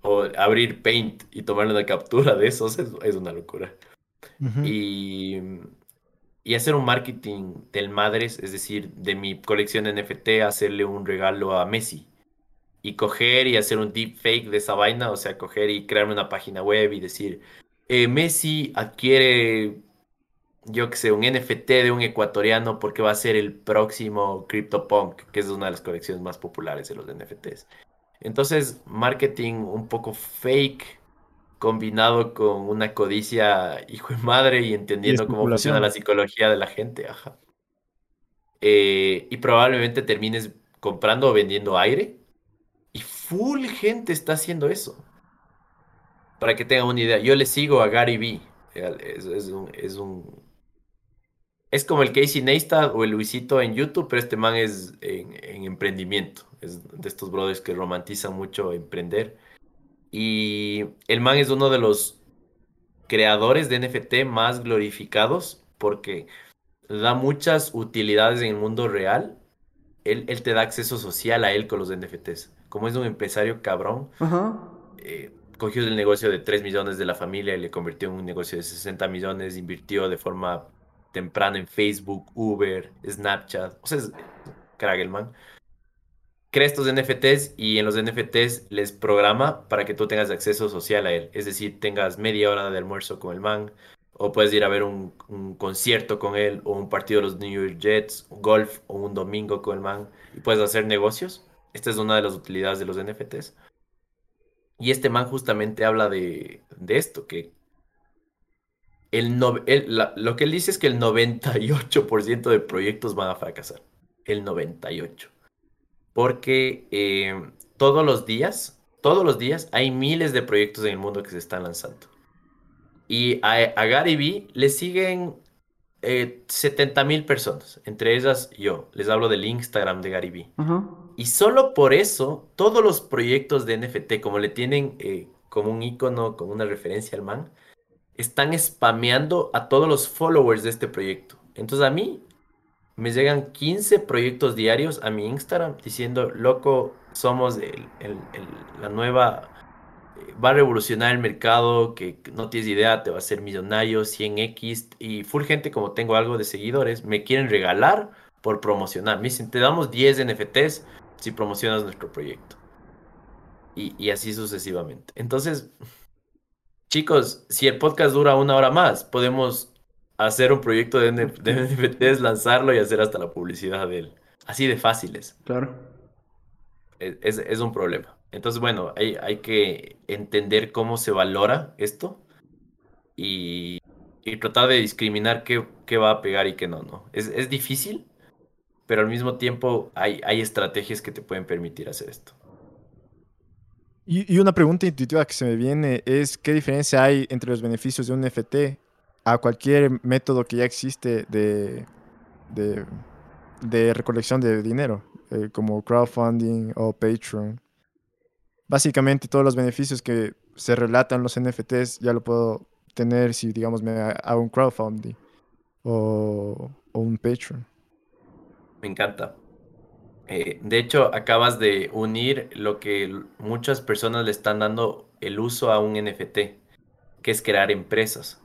O abrir Paint y tomarle una captura de esos es, es una locura. Y, y hacer un marketing del madres, es decir, de mi colección de NFT, hacerle un regalo a Messi. Y coger y hacer un deepfake de esa vaina, o sea, coger y crearme una página web y decir, eh, Messi adquiere, yo que sé, un NFT de un ecuatoriano porque va a ser el próximo CryptoPunk, que es una de las colecciones más populares de los NFTs. Entonces, marketing un poco fake, combinado con una codicia hijo de madre y entendiendo cómo funciona la psicología de la gente, ajá. Eh, y probablemente termines comprando o vendiendo aire. Y full gente está haciendo eso. Para que tengan una idea, yo le sigo a Gary Vee. Es, es un, es un- es como el Casey Neistat o el Luisito en YouTube, pero este man es en, en emprendimiento. Es de estos brothers que romantizan mucho emprender. Y el man es uno de los creadores de NFT más glorificados porque da muchas utilidades en el mundo real. Él, él te da acceso social a él con los NFTs. Como es un empresario cabrón, Ajá. eh, cogió el negocio de 3 millones de la familia y le convirtió en un negocio de 60 millones, invirtió de forma temprana en Facebook, Uber, Snapchat. O sea, es crack el man. Crea estos NFTs y en los NFTs les programa para que tú tengas acceso social a él. Es decir, tengas media hora de almuerzo con el man, o puedes ir a ver un, un concierto con él, o un partido de los New York Jets, golf, o un domingo con el man, y puedes hacer negocios. Esta es una de las utilidades de los NFTs. Y este man justamente habla de, de esto, que el no- el- la- lo que él dice es que el 98% de proyectos van a fracasar. El 98%. Porque eh, todos los días, todos los días hay miles de proyectos en el mundo que se están lanzando. Y a, a Gary Vee le siguen 70 mil personas, entre ellas yo. Les hablo del Instagram de Gary Vee. Y solo por eso, todos los proyectos de NFT, como le tienen eh, como un icono, como una referencia al man, están spameando a todos los followers de este proyecto. Entonces a mí me llegan 15 proyectos diarios a mi Instagram diciendo, loco, somos la nueva, eh, va a revolucionar el mercado, que no tienes idea, te va a hacer millonario, 100x, y full gente como tengo algo de seguidores, me quieren regalar por promocionar. Me dicen, te damos 10 NFTs si promocionas nuestro proyecto. Y así sucesivamente. Entonces, chicos, si el podcast dura una hora más, podemos hacer un proyecto de, NF de NFTs, lanzarlo y hacer hasta la publicidad de él. Así de fáciles. Claro. Es, es- es un problema. Entonces, bueno, hay, hay que entender cómo se valora esto y, y tratar de discriminar qué, qué va a pegar y qué no, ¿no? Es, es difícil, pero al mismo tiempo hay, hay estrategias que te pueden permitir hacer esto. Y, una pregunta intuitiva que se me viene es, ¿qué diferencia hay entre los beneficios de un NFT a cualquier método que ya existe de, de, recolección de dinero, eh, como crowdfunding o Patreon? Básicamente todos los beneficios que se relatan los NFTs ya lo puedo tener si, digamos, me hago un crowdfunding o, o un Patreon. Me encanta. Eh, de hecho, acabas de unir lo que muchas personas le están dando el uso a un NFT, que es crear empresas.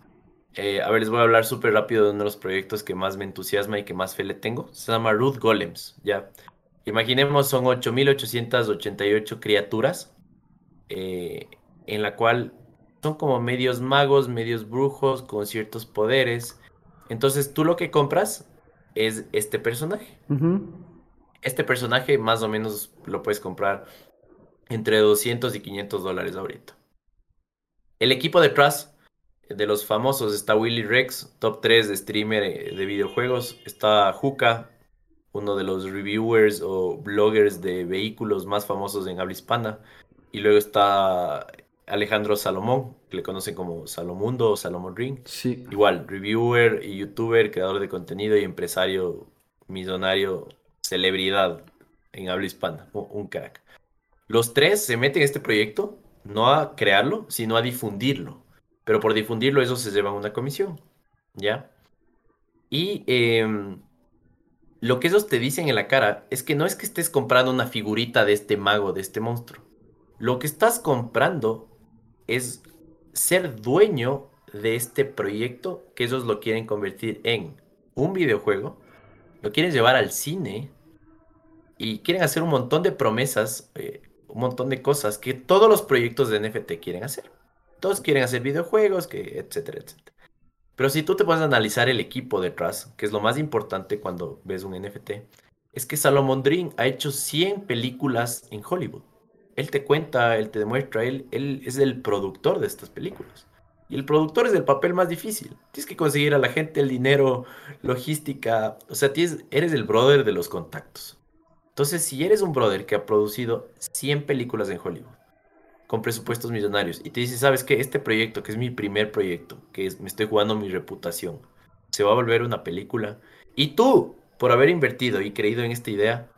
Eh, a ver, les voy a hablar súper rápido de uno de los proyectos que más me entusiasma y que más fe le tengo. Se llama Ruth Golems, ¿ya? Imaginemos, son 8.888 criaturas, eh, en la cual son como medios magos, medios brujos, con ciertos poderes. Entonces, tú lo que compras es este personaje. Este personaje más o menos lo puedes comprar entre 200 y 500 dólares ahorita. El equipo detrás de los famosos está Willy Rex, top 3 de streamer eh, de videojuegos. Está Juca, uno de los reviewers o bloggers de vehículos más famosos en habla hispana. Y luego está Alejandro Salomón, que le conocen como Salomundo o Salomón Ring. Sí. Igual, reviewer y youtuber, creador de contenido y empresario millonario, celebridad en habla hispana, un crack. Los tres se meten en este proyecto, no a crearlo, sino a difundirlo. Pero por difundirlo, eso se lleva una comisión. ¿Ya? Y em, lo que ellos te dicen en la cara es que no es que estés comprando una figurita de este mago, de este monstruo. Lo que estás comprando es ser dueño de este proyecto que ellos lo quieren convertir en un videojuego, lo quieren llevar al cine y quieren hacer un montón de promesas, eh, un montón de cosas que todos los proyectos de NFT quieren hacer. Todos quieren hacer videojuegos, que etcétera, etcétera. Pero si tú te puedes analizar el equipo detrás, que es lo más importante cuando ves un NFT, es que Salomon Dream ha hecho 100 películas en Hollywood. Él te cuenta, él te demuestra, él, él es el productor de estas películas. Y el productor es el papel más difícil. Tienes que conseguir a la gente el dinero, logística. O sea, tienes, eres el brother de los contactos. Entonces, si eres un brother que ha producido 100 películas en Hollywood, con presupuestos millonarios, y te dice, ¿sabes qué? Este proyecto, que es mi primer proyecto, que es, me estoy jugando mi reputación, se va a volver una película. Y tú, por haber invertido y creído en esta idea,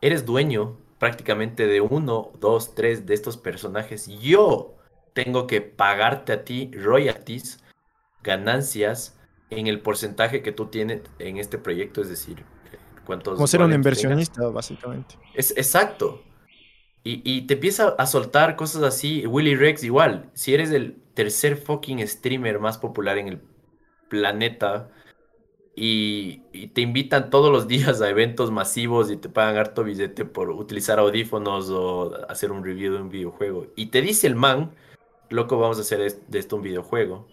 eres dueño prácticamente de uno, dos, tres de estos personajes, yo tengo que pagarte a ti royalties, ganancias en el porcentaje que tú tienes en este proyecto, es decir, cuántos... Como ser un inversionista, básicamente. Es exacto. Y, y, te empieza a soltar cosas así. Willy Rex igual. Si eres el tercer fucking streamer más popular en el planeta, y, te invitan todos los días a eventos masivos y te pagan harto billete por utilizar audífonos o hacer un review de un videojuego. Y te dice el man, loco, vamos a hacer de esto un videojuego.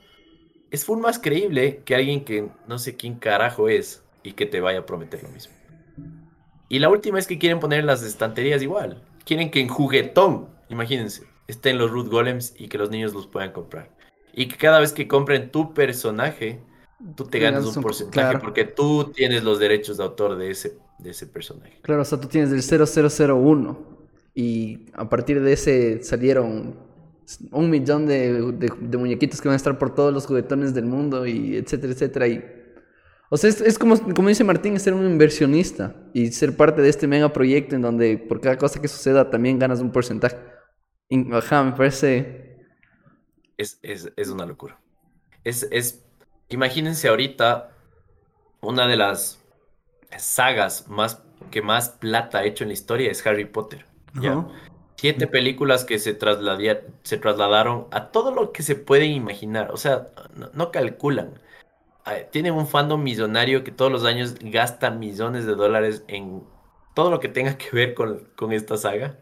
Es full más creíble que alguien que no sé quién carajo es y que te vaya a prometer lo mismo. Y la última es que quieren poner las estanterías igual. Quieren que en juguetón, imagínense, estén los root golems y que los niños los puedan comprar. Y que cada vez que compren tu personaje, tú te ganas un, porcentaje porque tú tienes los derechos de autor de ese, de ese personaje. Claro, o sea, tú tienes el 0001 y a partir de ese salieron un millón de, de, muñequitos que van a estar por todos los juguetones del mundo y etcétera, etcétera. Y, o sea, es, como, como dice Martín, es ser un inversionista y ser parte de este mega proyecto en donde por cada cosa que suceda también ganas un porcentaje. Ajá, me parece... Es, es, es una locura. Es, es Imagínense ahorita una de las sagas más que más plata ha hecho en la historia es Harry Potter. Siete películas que se, se trasladaron a todo lo que se pueden imaginar. O sea, no, calculan. Tienen un fandom millonario que todos los años gasta millones de dólares en todo lo que tenga que ver con, con esta saga.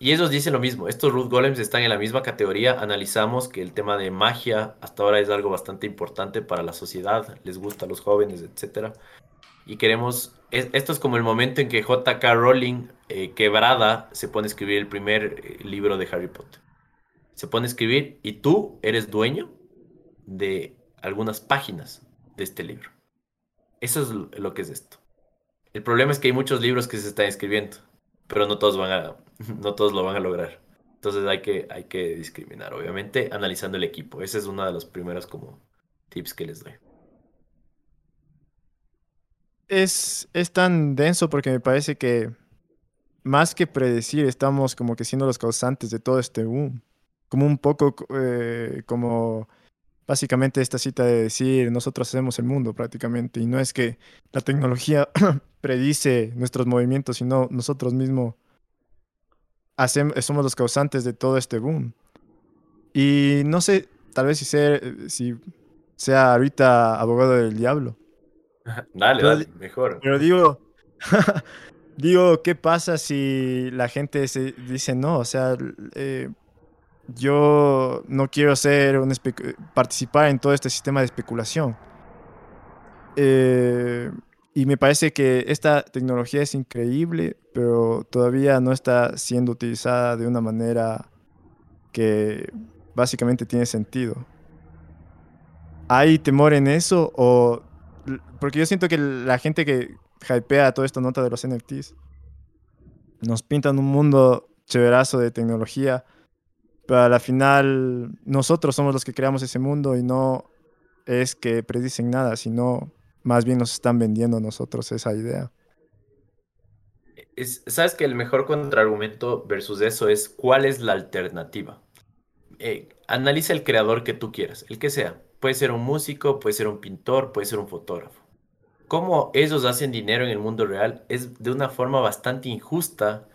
Y ellos dicen lo mismo, estos Root Golems están en la misma categoría, analizamos que el tema de magia hasta ahora es algo bastante importante para la sociedad, les gusta a los jóvenes, etc. Y queremos, esto es como el momento en que JK Rowling, eh, quebrada, se pone a escribir el primer eh, libro de Harry Potter. Se pone a escribir y tú eres dueño de algunas páginas de este libro. Eso es lo que es esto. El problema es que hay muchos libros que se están escribiendo pero no todos van a, no todos lo van a lograr. Entonces hay que, hay que discriminar, obviamente, analizando el equipo. Ese es uno de los primeros como tips que les doy. Es, es tan denso porque me parece que más que predecir, estamos como que siendo los causantes de todo este boom. Como un poco eh, como básicamente esta cita de decir nosotros hacemos el mundo prácticamente. Y no es que la tecnología predice nuestros movimientos, sino nosotros mismos hacemos, somos los causantes de todo este boom. Y no sé, tal vez si sea, si sea ahorita abogado del diablo. Dale, Pero- dale, mejor. Pero digo, digo, ¿qué pasa si la gente se dice no? O sea, eh, yo no quiero ser un participar en todo este sistema de especulación. Eh, y me parece que esta tecnología es increíble, pero todavía no está siendo utilizada de una manera que básicamente tiene sentido. ¿Hay temor en eso? O porque yo siento que la gente que hypea toda esta nota de los NFTs nos pintan un mundo chéverazo de tecnología, pero a la final nosotros somos los que creamos ese mundo y no es que predicen nada, sino más bien nos están vendiendo nosotros esa idea. Es- Sabes que el mejor contraargumento versus eso es cuál es la alternativa. Eh, analiza el creador que tú quieras, el que sea. Puede ser un músico, puede ser un pintor, puede ser un fotógrafo. Cómo ellos hacen dinero en el mundo real es de una forma bastante injusta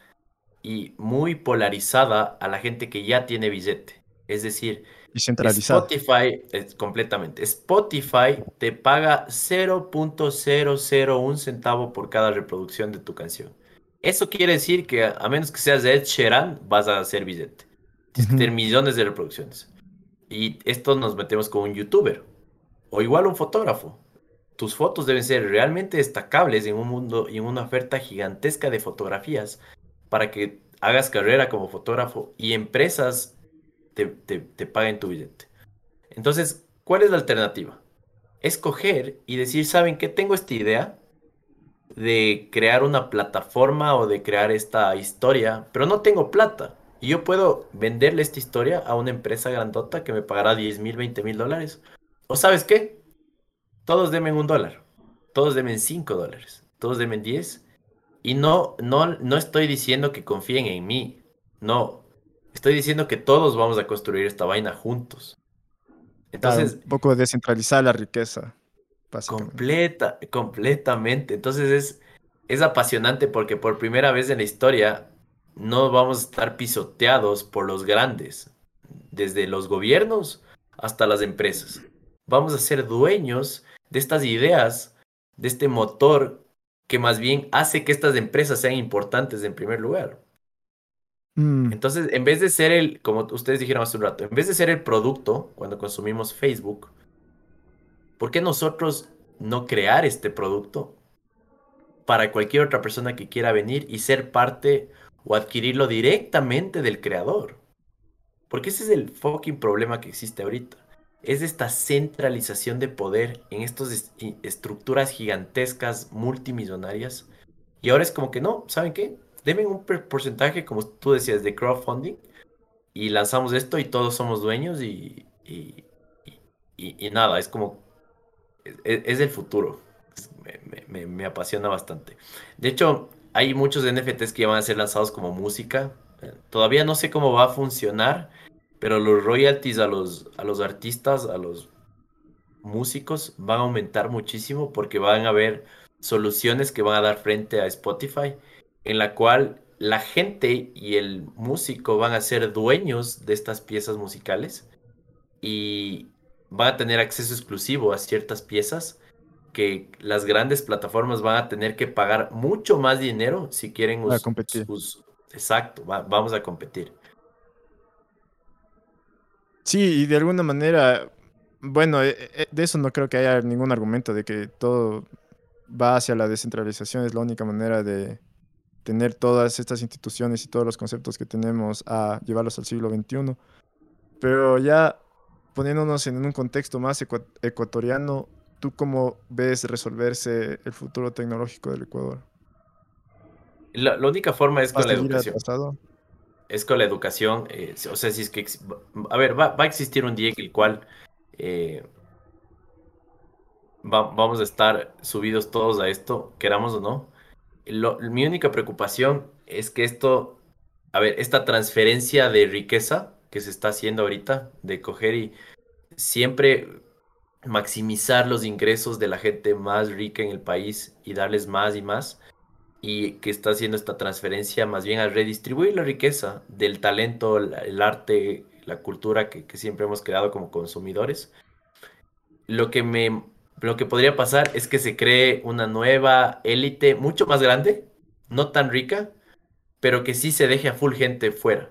y muy polarizada a la gente que ya tiene billete. Es decir, Y. Spotify, es completamente. Spotify te paga 0.001 centavo por cada reproducción de tu canción. Eso quiere decir que a menos que seas de Ed Sheeran, vas a hacer billete. Tienes que tener millones de reproducciones. Y esto nos metemos con un youtuber. O igual un fotógrafo. Tus fotos deben ser realmente destacables en un mundo y en una oferta gigantesca de fotografías para que hagas carrera como fotógrafo y empresas te, te, paguen tu billete. Entonces, ¿cuál es la alternativa? Escoger y decir, ¿saben qué? Tengo esta idea de crear una plataforma o de crear esta historia, pero no tengo plata. Y yo puedo venderle esta historia a una empresa grandota que me pagará 10 mil, 20 mil dólares. ¿O sabes qué? Todos denme un dólar. Todos denme 5 dólares. Todos denme 10. Y no, no, no estoy diciendo que confíen en mí. No. Estoy diciendo que todos vamos a construir esta vaina juntos. Claro, Entonces, un poco descentralizar la riqueza. Completa, completamente. Entonces es, es apasionante porque por primera vez en la historia no vamos a estar pisoteados por los grandes, desde los gobiernos hasta las empresas. Vamos a ser dueños de estas ideas, de este motor que más bien hace que estas empresas sean importantes en primer lugar. Mm, Entonces, en vez de ser el, como ustedes dijeron hace un rato, en vez de ser el producto cuando consumimos Facebook, ¿por qué nosotros no crear este producto para cualquier otra persona que quiera venir y ser parte o adquirirlo directamente del creador? Porque ese es el fucking problema que existe ahorita. Es esta centralización de poder en estas estructuras gigantescas multimillonarias. Y ahora es como que no, ¿saben qué? Deben un porcentaje, como tú decías, de crowdfunding. Y lanzamos esto y todos somos dueños y, y, y, nada, es como... Es, es el futuro. Me, me, apasiona bastante. De hecho, hay muchos NFTs que van a ser lanzados como música. Todavía no sé cómo va a funcionar, pero los royalties a los, a los artistas, a los músicos, van a aumentar muchísimo porque van a haber soluciones que van a dar frente a Spotify, en la cual la gente y el músico van a ser dueños de estas piezas musicales y van a tener acceso exclusivo a ciertas piezas que las grandes plataformas van a tener que pagar mucho más dinero si quieren Para competir. Exacto, va, vamos a competir. Sí, y de alguna manera, bueno, de eso no creo que haya ningún argumento de que todo va hacia la descentralización, es la única manera de tener todas estas instituciones y todos los conceptos que tenemos a llevarlos al siglo XXI. Pero ya poniéndonos en un contexto más ecu ecuatoriano, ¿tú cómo ves resolverse el futuro tecnológico del Ecuador? La, la única forma es con la educación. Es con la educación, eh, o sea, si es que, a ver, va, a existir un día en el cual eh, vamos a estar subidos todos a esto, queramos o no. mi única preocupación es que esto, a ver, esta transferencia de riqueza que se está haciendo ahorita, de coger y siempre maximizar los ingresos de la gente más rica en el país y darles más y más, y que está haciendo esta transferencia más bien a redistribuir la riqueza del talento, el arte, la cultura que, que siempre hemos creado como consumidores. Lo que me lo que podría pasar es que se cree una nueva élite mucho más grande, no tan rica, pero que sí se deje a full gente fuera.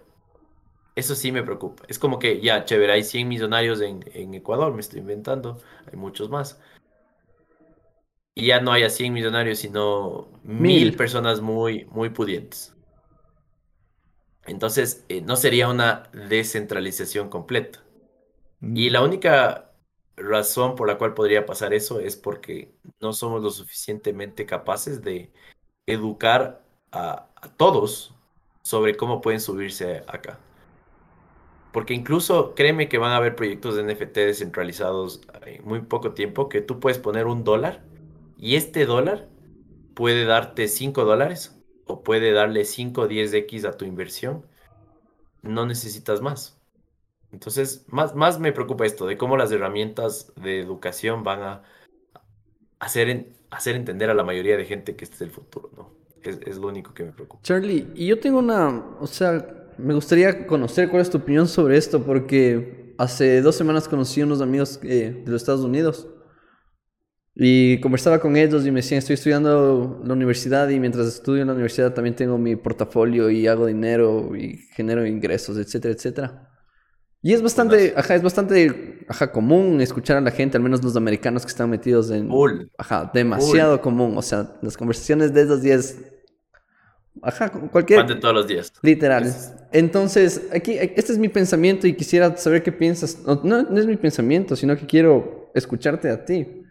Eso sí me preocupa. Es como que ya, chévere, hay 100 millonarios en, Ecuador, me estoy inventando, hay muchos más. Y ya no hay a 100 millonarios, sino mil, personas muy, muy pudientes. Entonces, eh, no sería una descentralización completa. Y la única razón por la cual podría pasar eso es porque no somos lo suficientemente capaces de educar a, todos sobre cómo pueden subirse acá. Porque incluso créeme que van a haber proyectos de NFT descentralizados en muy poco tiempo que tú puedes poner un dólar y este dólar puede darte 5 dólares o puede darle 5 o 10x a tu inversión. No necesitas más. Entonces, más, más me preocupa esto, de cómo las herramientas de educación van a hacer, hacer entender a la mayoría de gente que este es el futuro, ¿no? Es, lo único que me preocupa. Charlie, y yo tengo una, o sea, me gustaría conocer cuál es tu opinión sobre esto, porque hace dos semanas conocí a unos amigos eh, de los Estados Unidos y conversaba con ellos y me decían, estoy estudiando la universidad y mientras estudio en la universidad también tengo mi portafolio y hago dinero y genero ingresos, etcétera, etcétera. Y es bastante, ajá, es bastante, ajá, común escuchar a la gente, al menos los americanos que están metidos en... Ajá, demasiado común. O sea, las conversaciones de esos días... Ajá, cualquier... de todos los días. Literal. Entonces, aquí, este es mi pensamiento y quisiera saber qué piensas. No, no, es mi pensamiento, sino que quiero escucharte a ti.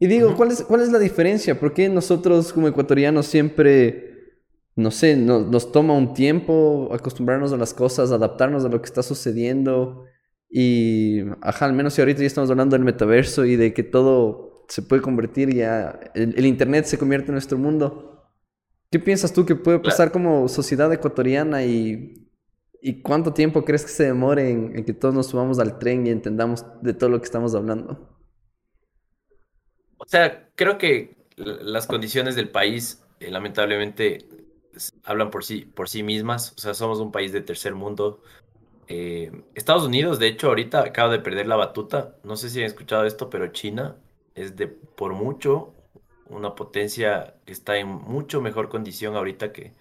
Y digo, ¿cuál, es, ¿cuál es la diferencia? ¿Por qué nosotros como ecuatorianos siempre no sé, nos toma un tiempo acostumbrarnos a las cosas, adaptarnos a lo que está sucediendo. Y, ajá, al menos si ahorita ya estamos hablando del metaverso y de que todo se puede convertir ya, el, Internet se convierte en nuestro mundo. ¿Qué piensas tú que puede pasar como sociedad ecuatoriana y, y cuánto tiempo crees que se demore en, en que todos nos subamos al tren y entendamos de todo lo que estamos hablando? O sea, creo que las condiciones del país, eh, lamentablemente, hablan por sí, por sí mismas. O sea, somos un país de tercer mundo. Eh, Estados Unidos, de hecho, ahorita acaba de perder la batuta. No sé si han escuchado esto, pero China es de por mucho una potencia que está en mucho mejor condición ahorita que,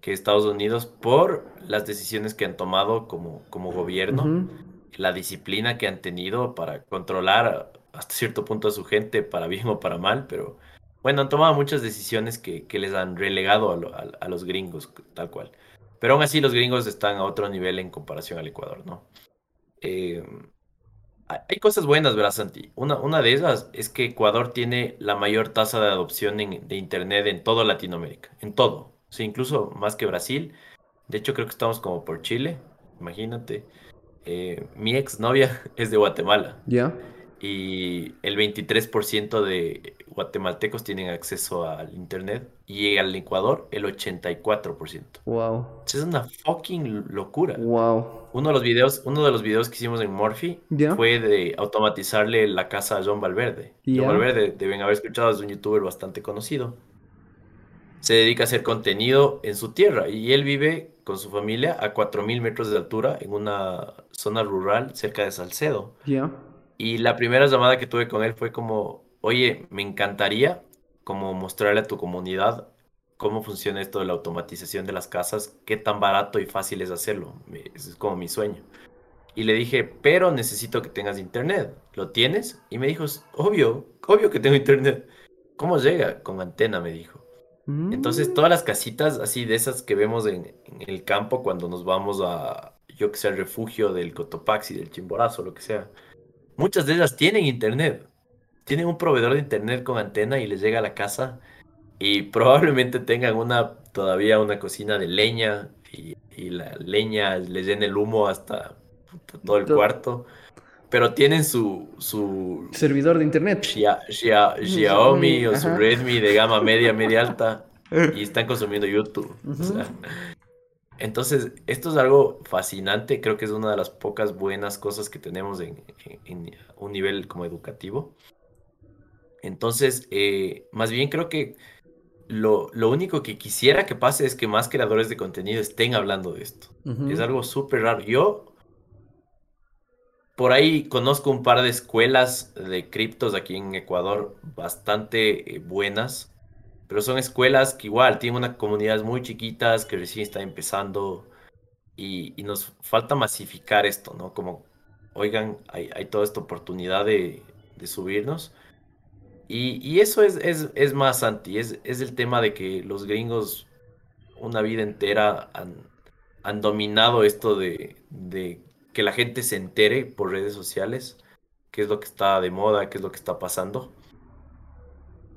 que Estados Unidos por las decisiones que han tomado como, como gobierno, la disciplina que han tenido para controlar hasta cierto punto a su gente, para bien o para mal, pero bueno, han tomado muchas decisiones que, les han relegado a, los gringos, tal cual. Pero aún así los gringos están a otro nivel en comparación al Ecuador, ¿no? Eh, hay cosas buenas, ¿verdad, Santi? Una, una de esas es que Ecuador tiene la mayor tasa de adopción de Internet en toda Latinoamérica, en todo. O incluso más que Brasil. De hecho, creo que estamos como por Chile, imagínate. Eh, mi ex novia es de Guatemala. Ya y el 23% de guatemaltecos tienen acceso al internet y al Ecuador el 84%. Wow. Es una fucking locura. Wow. Uno de los videos, uno de los videos que hicimos en Morphy fue de automatizarle la casa a John Valverde. John Valverde deben haber escuchado, es un youtuber bastante conocido. Se dedica a hacer contenido en su tierra y él vive con su familia a 4000 metros de altura en una zona rural cerca de Salcedo. Ya. Y la primera llamada que tuve con él fue como, oye, me encantaría como mostrarle a tu comunidad cómo funciona esto de la automatización de las casas, qué tan barato y fácil es hacerlo. es como mi sueño. Y le dije, pero necesito que tengas internet. ¿Lo tienes? Y me dijo, obvio, obvio que tengo internet. ¿Cómo llega? Con antena, me dijo. Entonces, mm. todas las casitas así de esas que vemos en, en, el campo cuando nos vamos a, yo que sé, al refugio del Cotopaxi, del Chimborazo, lo que sea Muchas de ellas tienen internet. Tienen un proveedor de internet con antena y les llega a la casa y probablemente tengan una todavía una cocina de leña y, y la leña les llena el humo hasta todo el cuarto. Pero tienen su, su servidor de internet. Xiaomi o su Redmi de gama media, media alta y están consumiendo YouTube. Entonces, esto es algo fascinante. Creo que es una de las pocas buenas cosas que tenemos en, un nivel como educativo. Entonces, eh, más bien creo que lo, único que quisiera que pase es que más creadores de contenido estén hablando de esto. Es algo súper raro. Yo por ahí conozco un par de escuelas de criptos aquí en Ecuador bastante eh, buenas, pero son escuelas que igual tienen unas comunidades muy chiquitas que recién están empezando y, nos falta masificar esto, ¿no? Como, oigan, hay, toda esta oportunidad de, subirnos. Y, eso es, es, más, anti, es, es el tema de que los gringos una vida entera han, dominado esto de, de que la gente se entere por redes sociales qué es lo que está de moda, qué es lo que está pasando.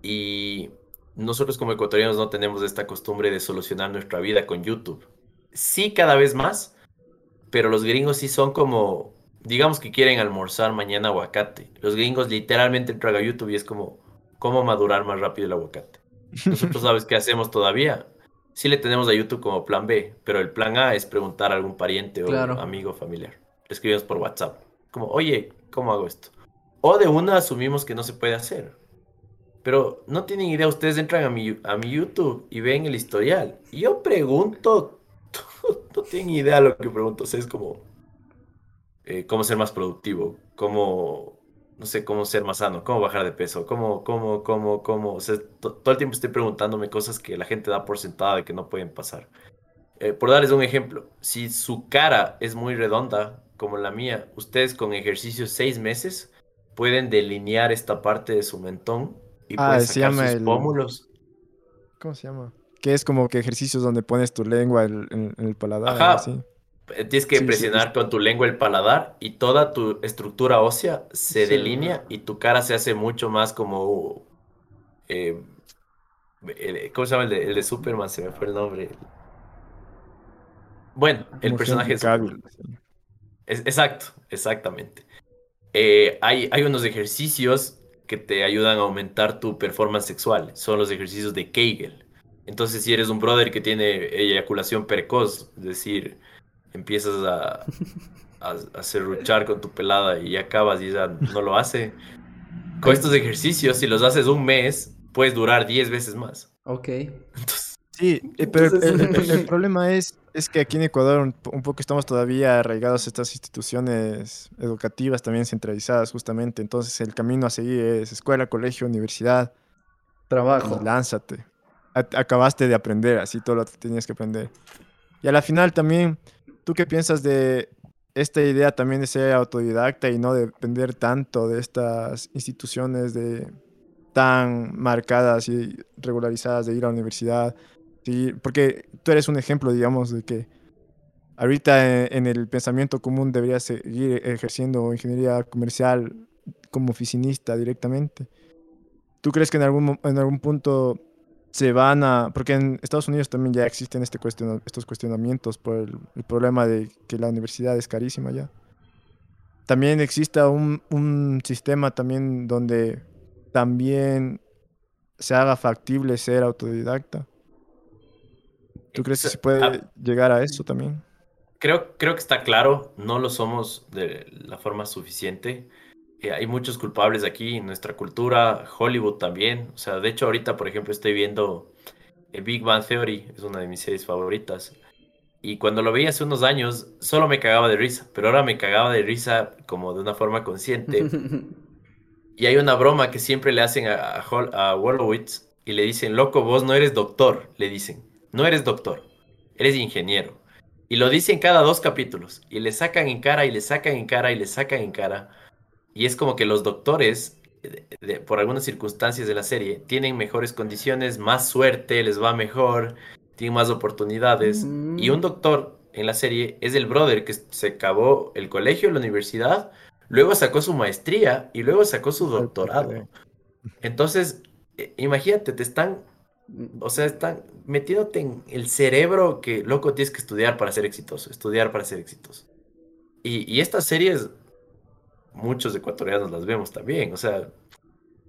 Y nosotros como ecuatorianos no tenemos esta costumbre de solucionar nuestra vida con YouTube. Sí, cada vez más, pero los gringos sí son como, digamos que quieren almorzar mañana aguacate. Los gringos literalmente entran a YouTube y es como, ¿cómo madurar más rápido el aguacate? Nosotros sabes qué hacemos todavía. Sí le tenemos a YouTube como plan B, pero el plan A es preguntar a algún pariente o amigo familiar escribimos por WhatsApp. Como, oye, ¿cómo hago esto? O de una asumimos que no se puede hacer. Pero no tienen idea, ustedes entran a mi, a mi YouTube y ven el historial. Y yo pregunto, no tienen idea lo que pregunto. O sea, es como, eh, cómo ser más productivo, cómo, no sé, cómo ser más sano, cómo bajar de peso, cómo, cómo, cómo, cómo. O sea, todo el tiempo estoy preguntándome cosas que la gente da por sentada de que no pueden pasar. Eh, por darles un ejemplo, si su cara es muy redonda, como la mía, ustedes con ejercicios seis meses pueden delinear esta parte de su mentón y ah, pueden sacar sus pómulos. ¿Cómo se llama? Que es como que ejercicios donde pones tu lengua en, el paladar. Ajá. Eh, tienes que presionar con tu lengua el paladar y toda tu estructura ósea se delinea y tu cara se hace mucho más como... Eh, ¿Cómo se llama el de, el de Superman? Se me fue el nombre. Bueno, el personaje es, exacto, exactamente. Eh, hay, hay unos ejercicios que te ayudan a aumentar tu performance sexual. Son los ejercicios de Kegel. Entonces, si eres un brother que tiene eyaculación precoz, es decir, empiezas a, a, con tu pelada y acabas y ya no lo hace. Con estos ejercicios, si los haces un mes, puedes durar 10 veces más. Ok. sí, eh, pero el problema es es que aquí en Ecuador un, poco estamos todavía arraigados a estas instituciones educativas también centralizadas justamente. Entonces el camino a seguir es escuela, colegio, universidad. Trabajo. lánzate. acabaste de aprender, así todo lo que tenías que aprender. Y a la final también, ¿tú qué piensas de esta idea también de ser autodidacta y no depender tanto de estas instituciones de tan marcadas y regularizadas de ir a la universidad? Sí, porque tú eres un ejemplo, digamos, de que ahorita en, el pensamiento común deberías seguir ejerciendo ingeniería comercial como oficinista directamente. ¿Tú crees que en algún, en algún punto se van a... Porque en Estados Unidos también ya existen este estos cuestionamientos por el, problema de que la universidad es carísima ya. También exista un, un sistema también donde también se haga factible ser autodidacta. ¿Tú crees que se puede ah, llegar a eso también? Creo, creo que está claro, no lo somos de la forma suficiente. Eh, hay muchos culpables aquí en nuestra cultura, Hollywood también. O sea, de hecho ahorita, por ejemplo, estoy viendo eh, Big Bang Theory, es una de mis series favoritas. Y cuando lo vi hace unos años, solo me cagaba de risa, pero ahora me cagaba de risa como de una forma consciente. y hay una broma que siempre le hacen a, a, a Wolowitz y le dicen, loco, vos no eres doctor, le dicen no eres doctor, eres ingeniero. Y lo dicen cada dos capítulos. Y le sacan en cara y le sacan en cara y le sacan en cara. Y es como que los doctores, por algunas circunstancias de la serie, tienen mejores condiciones, más suerte, les va mejor, tienen más oportunidades. Y un doctor en la serie es el brother que se acabó el colegio, la universidad, luego sacó su maestría y luego sacó su doctorado. Entonces, eh, imagínate, te están O sea, están metiéndote en el cerebro que, loco, tienes que estudiar para ser exitoso, estudiar para ser exitoso. Y, y estas series, muchos ecuatorianos las vemos también, o sea,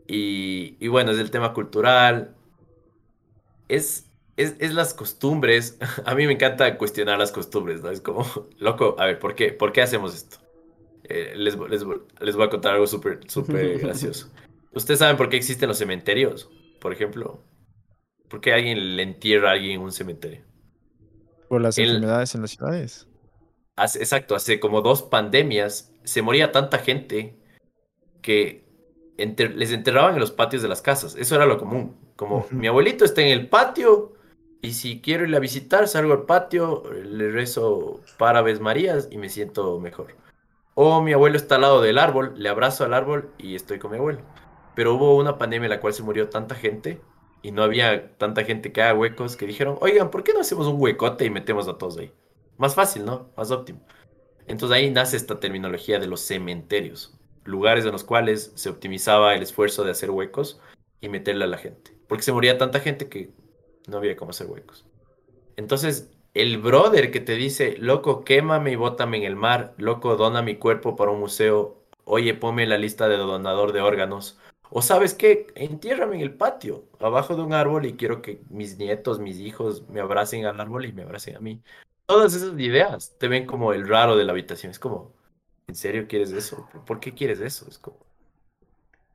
y, y bueno, es el tema cultural, es, es, es, las costumbres, a mí me encanta cuestionar las costumbres, ¿no? Es como, loco, a ver, ¿por qué, ¿por qué hacemos esto? Eh, les, les, les, voy a contar algo súper súper gracioso. ¿Ustedes saben por qué existen los cementerios? Por ejemplo, ¿por qué alguien le entierra a alguien en un cementerio? Por las El, enfermedades en las ciudades. Hace, exacto, hace como dos pandemias se moría tanta gente que enter, les enterraban en los patios de las casas. Eso era lo común. Como uh -huh. mi abuelito está en el patio y si quiero ir a visitar, salgo al patio, le rezo Parabes Marías y me siento mejor. O mi abuelo está al lado del árbol, le abrazo al árbol y estoy con mi abuelo. Pero hubo una pandemia en la cual se murió tanta gente y no había tanta gente que haga huecos que dijeron, oigan, ¿por qué no hacemos un huecote y metemos a todos ahí? Más fácil, ¿no? Más óptimo. Entonces ahí nace esta terminología de los cementerios, lugares en los cuales se optimizaba el esfuerzo de hacer huecos y meterle a la gente. Porque se moría tanta gente que no había cómo hacer huecos. Entonces, el brother que te dice, loco, quémame y bótame en el mar, loco, dona mi cuerpo para un museo, oye, ponme la lista de donador de órganos, o sabes qué, entiérrame en el patio, abajo de un árbol y quiero que mis nietos, mis hijos me abracen al árbol y me abracen a mí. Todas esas ideas te ven como el raro de la habitación, es como, ¿en serio quieres eso? ¿Por qué quieres eso? Es como...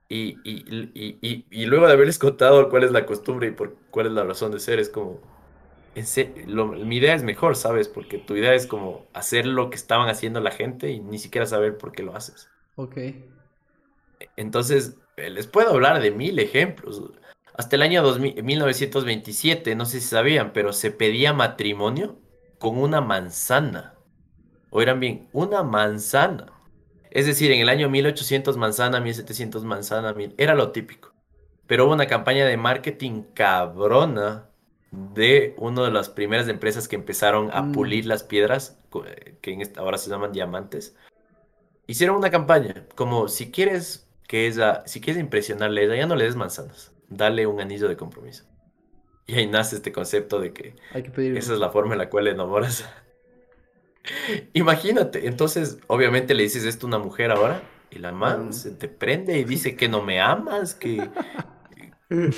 Y, y, y, y, luego de haberles contado cuál es la costumbre y por cuál es la razón de ser, es como, lo, mi idea es mejor, ¿sabes? Porque tu idea es como hacer lo que estaban haciendo la gente y ni siquiera saber por qué lo haces. Ok. Entonces, les puedo hablar de mil ejemplos. Hasta el año 2000, 1927, no sé si sabían, pero se pedía matrimonio con una manzana. Oigan bien, una manzana. Es decir, en el año 1800 manzana, 1700 manzana, mil, era lo típico. Pero hubo una campaña de marketing cabrona de una de las primeras empresas que empezaron a pulir las piedras, que en esta, ahora se llaman diamantes. Hicieron una campaña, como si quieres que ella, si quieres impresionarle a ella, ya no le des manzanas, dale un anillo de compromiso. Y ahí nace este concepto de que, Hay que pedir... esa es la forma en la cual enamoras. Imagínate, entonces obviamente le dices esto a una mujer ahora y la man mm. se te prende y dice que no me amas, que... Claro.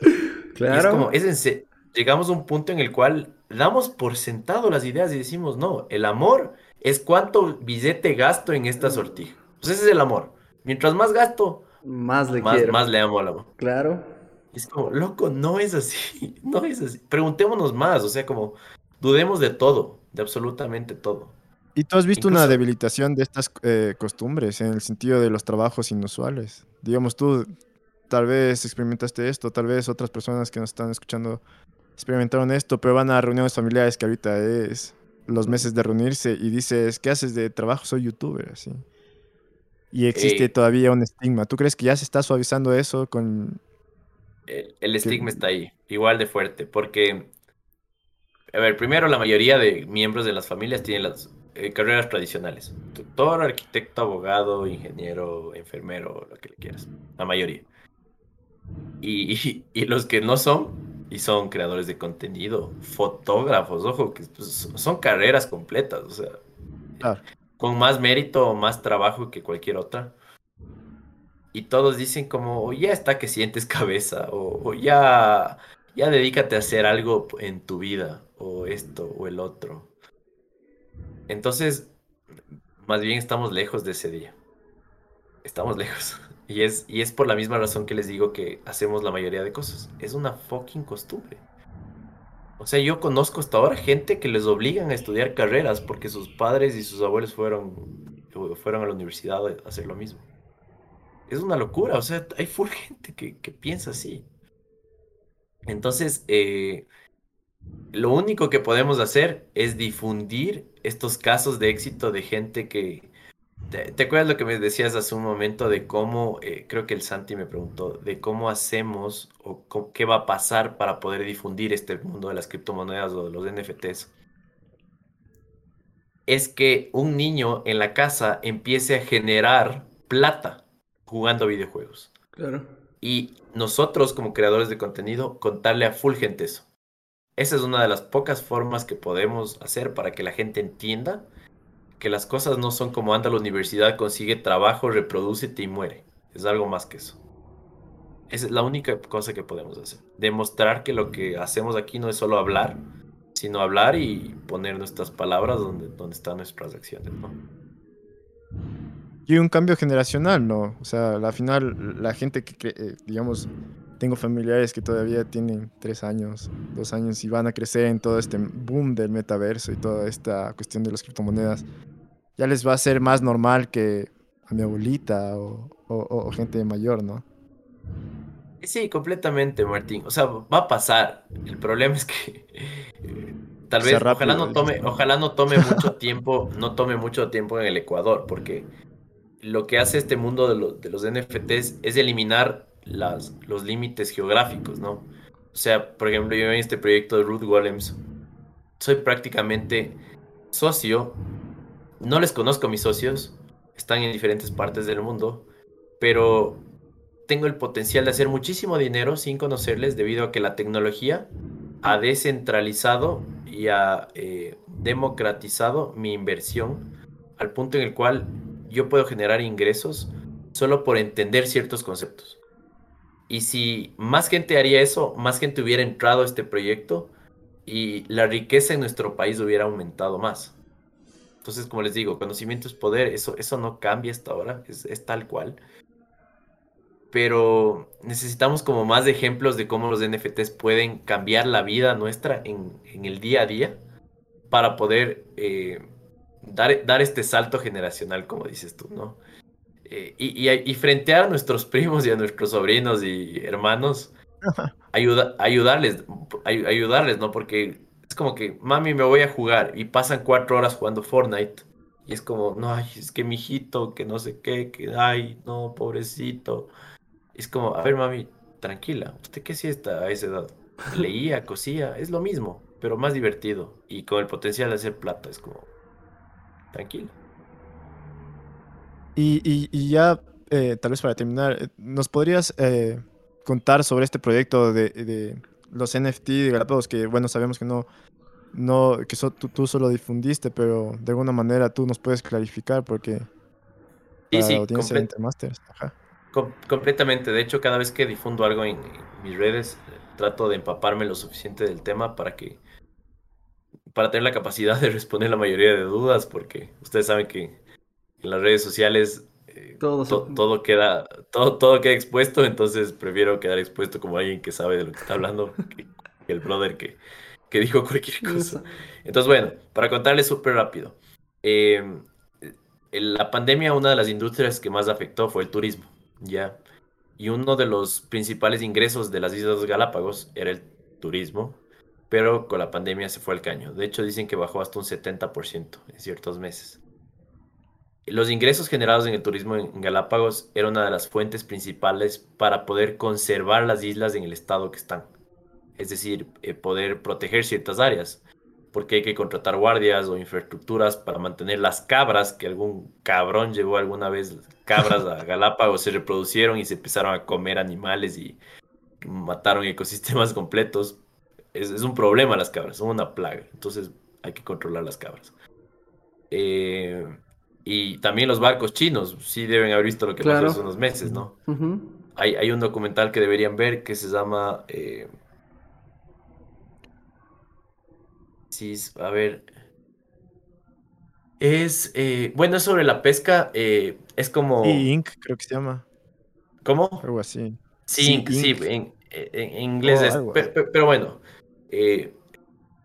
Y es como, es en, llegamos a un punto en el cual damos por sentado las ideas y decimos, no, el amor es cuánto billete gasto en esta sortija. Pues ese es el amor. Mientras más gasto, más le más, quiero. más le amo al amor. Claro. Es como, loco, no es así, no es así. Preguntémonos más, o sea, como, dudemos de todo, de absolutamente todo. ¿Y tú has visto Incluso... una debilitación de estas eh, costumbres en el sentido de los trabajos inusuales? Digamos, tú tal vez experimentaste esto, tal vez otras personas que nos están escuchando experimentaron esto, pero van a reuniones familiares que ahorita es los meses de reunirse y dices, ¿qué haces de trabajo? Soy youtuber, así. Y existe eh, todavía un estigma. ¿Tú crees que ya se está suavizando eso con... El, el estigma está ahí, igual de fuerte, porque, a ver, primero la mayoría de miembros de las familias tienen las eh, carreras tradicionales. Doctor, arquitecto, abogado, ingeniero, enfermero, lo que le quieras. La mayoría. Y, y, y, los que no son, y son creadores de contenido, fotógrafos, ojo, que pues, son carreras completas, o sea, claro. Con más mérito o más trabajo que cualquier otra. Y todos dicen como, ya está que sientes cabeza, o, o, ya, ya dedícate a hacer algo en tu vida, o esto, o el otro. Entonces, más bien estamos lejos de ese día. Estamos lejos. Y es, y es por la misma razón que les digo que hacemos la mayoría de cosas. Es una fucking costumbre. O sea, yo conozco hasta ahora gente que les obligan a estudiar carreras porque sus padres y sus abuelos fueron, fueron a la universidad a hacer lo mismo. Es una locura, o sea, hay full gente que, que piensa así. Entonces, eh, lo único que podemos hacer es difundir estos casos de éxito de gente que, ¿Te, ¿Te, acuerdas lo que me decías hace un momento de cómo, eh, creo que el Santi me preguntó, de cómo hacemos o cómo, qué va a pasar para poder difundir este mundo de las criptomonedas o de los NFTs? Es que un niño en la casa empiece a generar plata jugando videojuegos. Claro. Y nosotros, como creadores de contenido, contarle a full gente eso. Esa es una de las pocas formas que podemos hacer para que la gente entienda que las cosas no son como anda la universidad, consigue trabajo, reproduce y muere. Es algo más que eso. Esa es la única cosa que podemos hacer. Demostrar que lo que hacemos aquí no es solo hablar, sino hablar y poner nuestras palabras donde, donde están nuestras acciones, ¿no? Y un cambio generacional, ¿no? O sea, al final, la gente que, eh, digamos, tengo familiares que todavía tienen tres años, dos años y van a crecer en todo este boom del metaverso y toda esta cuestión de las criptomonedas. Ya les va a ser más normal que a mi abuelita o, o gente mayor, ¿no? Sí, completamente, Martín. O sea, va a pasar. El problema es que eh, tal vez, ojalá no tome, ojalá no tome mucho tiempo, no tome mucho tiempo en el Ecuador, porque lo que hace este mundo de, los NFTs es eliminar las, los límites geográficos, ¿no? O sea, por ejemplo, yo en este proyecto de Root Golems soy prácticamente socio. No les conozco a mis socios, están en diferentes partes del mundo, pero tengo el potencial de hacer muchísimo dinero sin conocerles debido a que la tecnología ha descentralizado y ha eh, democratizado mi inversión al punto en el cual yo puedo generar ingresos solo por entender ciertos conceptos. Y si más gente haría eso, más gente hubiera entrado a este proyecto y la riqueza en nuestro país hubiera aumentado más. Entonces, como les digo, conocimiento es poder, eso, eso no cambia hasta ahora, es, es tal cual pero necesitamos como más ejemplos de cómo los NFTs pueden cambiar la vida nuestra en, el día a día para poder eh, dar, dar, este salto generacional, como dices tú, ¿no? Eh, y, y, frente a nuestros primos y a nuestros sobrinos y hermanos, ayuda, ayudarles, ayudarles, ¿no? Porque es como que, mami, me voy a jugar y pasan cuatro horas jugando Fortnite. Y es como, no, ay, es que mi hijito, que no sé qué, que, ay, no, pobrecito es como, a ver, mami, tranquila, ¿usted qué sí está a esa edad? Leía, cosía, es lo mismo, pero más divertido y con el potencial de hacer plata, es como, tranquilo. Y, ya, eh, tal vez para terminar, eh, ¿nos podrías eh, contar sobre este proyecto de, los NFT de Galápagos que, bueno, sabemos que no, no que tú, solo difundiste, pero de alguna manera tú nos puedes clarificar porque... Sí, sí, Ajá completamente. De hecho, cada vez que difundo algo en, mis redes, trato de empaparme lo suficiente del tema para que para tener la capacidad de responder la mayoría de dudas, porque ustedes saben que en las redes sociales eh, todo, todo, queda todo, todo queda expuesto, entonces prefiero quedar expuesto como alguien que sabe de lo que está hablando que, el brother que, que, dijo cualquier cosa. Entonces, bueno, para contarles súper rápido. Eh, la pandemia, una de las industrias que más afectó fue el turismo. Ya. Y uno de los principales ingresos de las Islas Galápagos era el turismo, pero con la pandemia se fue al caño. De hecho, dicen que bajó hasta un 70% en ciertos meses. Los ingresos generados en el turismo en Galápagos era una de las fuentes principales para poder conservar las islas en el estado que están. Es decir, eh, poder proteger ciertas áreas porque hay que contratar guardias o infraestructuras para mantener las cabras, que algún cabrón llevó alguna vez cabras a Galápagos, se reproducieron y se empezaron a comer animales y mataron ecosistemas completos. Es, un problema las cabras, son una plaga, entonces hay que controlar las cabras. Eh, y también los barcos chinos, sí deben haber visto lo que pasó hace unos meses, ¿no? hay, hay, un documental que deberían ver que se llama... Eh, a ver. Es, eh, bueno, es sobre la pesca, eh, es como... Sí, Inc, creo que se llama. ¿Cómo? Algo así. Sí, sí, en, inglés es... Oh, pero, bueno, eh,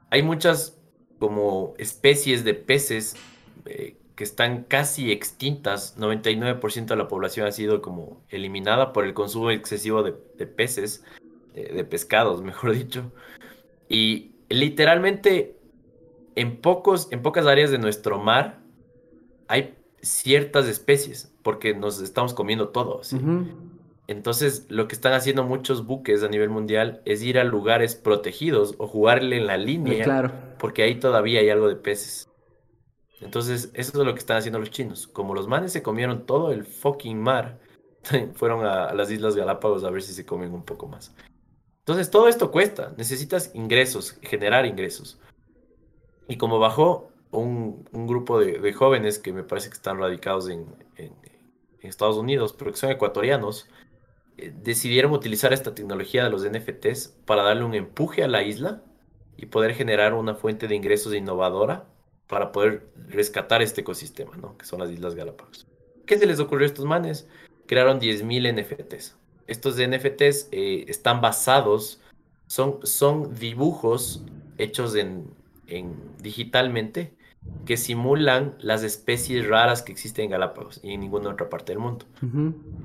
hay muchas como especies de peces que están casi extintas. 99% de la población ha sido como eliminada por el consumo excesivo de, de peces, de pescados, mejor dicho. Y literalmente en, pocos, en pocas áreas de nuestro mar hay ciertas especies, porque nos estamos comiendo todo. Entonces, lo que están haciendo muchos buques a nivel mundial es ir a lugares protegidos o jugarle en la línea, claro. porque ahí todavía hay algo de peces. Entonces, eso es lo que están haciendo los chinos. Como los manes se comieron todo el fucking mar, fueron a, las Islas Galápagos a ver si se comen un poco más. Entonces, todo esto cuesta. Necesitas ingresos, generar ingresos. Y como bajó un, grupo de, jóvenes que me parece que están radicados en Estados Unidos, pero que son ecuatorianos, eh, decidieron utilizar esta tecnología de los NFTs para darle un empuje a la isla y poder generar una fuente de ingresos innovadora para poder rescatar este ecosistema, ¿no? Que son las Islas Galápagos. ¿Qué se les ocurrió a estos manes? Crearon 10.000 NFTs. Estos NFTs eh, están basados, son, son dibujos hechos en, en digitalmente que simulan las especies raras que existen en Galápagos y en ninguna otra parte del mundo.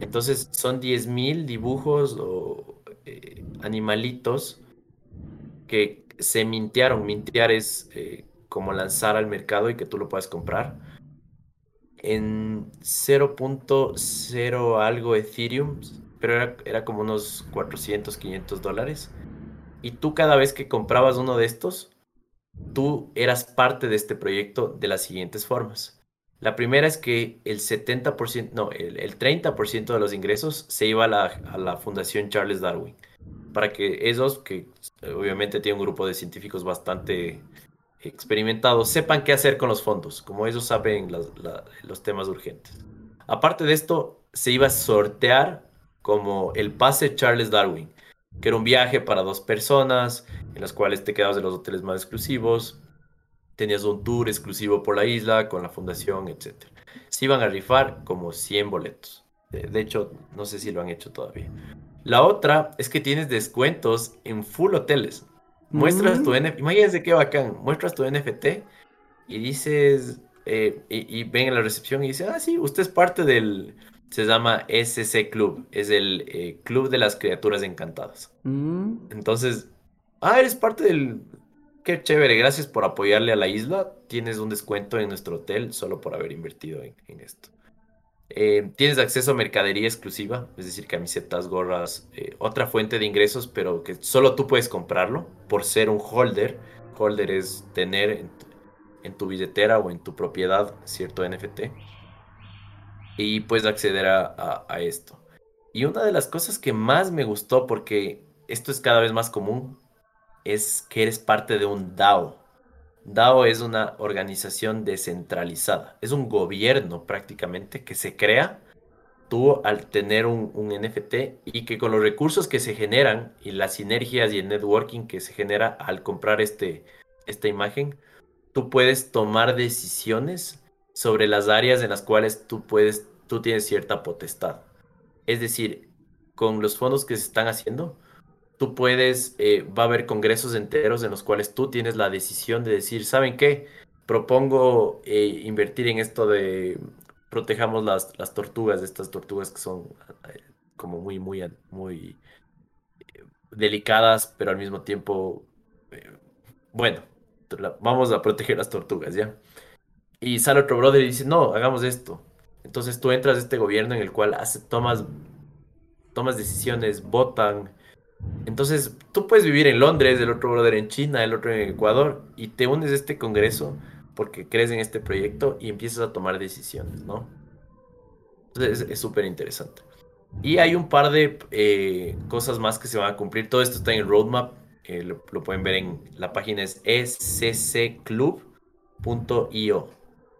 Entonces son 10.000 dibujos o eh, animalitos que se mintearon. Mintear es eh, como lanzar al mercado y que tú lo puedas comprar. En 0.0 algo Ethereum, pero era, era como unos 400, 500 dólares. Y tú cada vez que comprabas uno de estos, tú eras parte de este proyecto de las siguientes formas. La primera es que el 70%, no, el, el 30% de los ingresos se iba a la, a la Fundación Charles Darwin, para que esos, que obviamente tiene un grupo de científicos bastante experimentados, sepan qué hacer con los fondos, como ellos saben los temas urgentes. Aparte de esto, se iba a sortear como el pase Charles Darwin, que era un viaje para dos personas, en las cuales te quedabas en los hoteles más exclusivos, tenías un tour exclusivo por la isla con la fundación, etc. Se iban a rifar como 100 boletos. De hecho, no sé si lo han hecho todavía. La otra es que tienes descuentos en full hoteles. Muestras Mm. tu NFT, imagínense qué bacán, muestras tu NFT y dices, eh, y, y ven en la recepción y dice, ah, sí, usted es parte del, se llama SC Club, es el eh, Club de las Criaturas Encantadas. Mm. Entonces, ah, eres parte del... Qué chévere, gracias por apoyarle a la isla. Tienes un descuento en nuestro hotel solo por haber invertido en, en esto. Eh, tienes acceso a mercadería exclusiva, es decir, camisetas, gorras, eh, otra fuente de ingresos, pero que solo tú puedes comprarlo por ser un holder. Holder es tener en tu, en billetera o en tu propiedad cierto NFT. Y puedes acceder a esto. Y una de las cosas que más me gustó, porque esto es cada vez más común, es que eres parte de un DAO. DAO es una organización descentralizada, es un gobierno prácticamente que se crea tú al tener un, un NFT y que con los recursos que se generan y las sinergias y el networking que se genera al comprar este, esta imagen, tú puedes tomar decisiones sobre las áreas en las cuales tú puedes, tú tienes cierta potestad. Es decir, con los fondos que se están haciendo, tú puedes, eh, va a haber congresos enteros en los cuales tú tienes la decisión de decir, ¿saben qué? Propongo eh, invertir en esto de protejamos las, las tortugas, estas tortugas que son eh, como muy, muy, muy delicadas, pero al mismo tiempo, bueno, vamos a proteger las tortugas, ¿ya? Y sale otro brother y dice, no, hagamos esto. Entonces tú entras a este gobierno en el cual tomas, tomas decisiones, votan. Entonces tú puedes vivir en Londres, el otro brother en China, el otro en Ecuador, y te unes a este congreso porque crees en este proyecto y empiezas a tomar decisiones, ¿no? Entonces es- súper interesante. Y hay un par de eh, cosas más que se van a cumplir. Todo esto está en el roadmap. eh, lo, pueden ver en la página es scclub.io.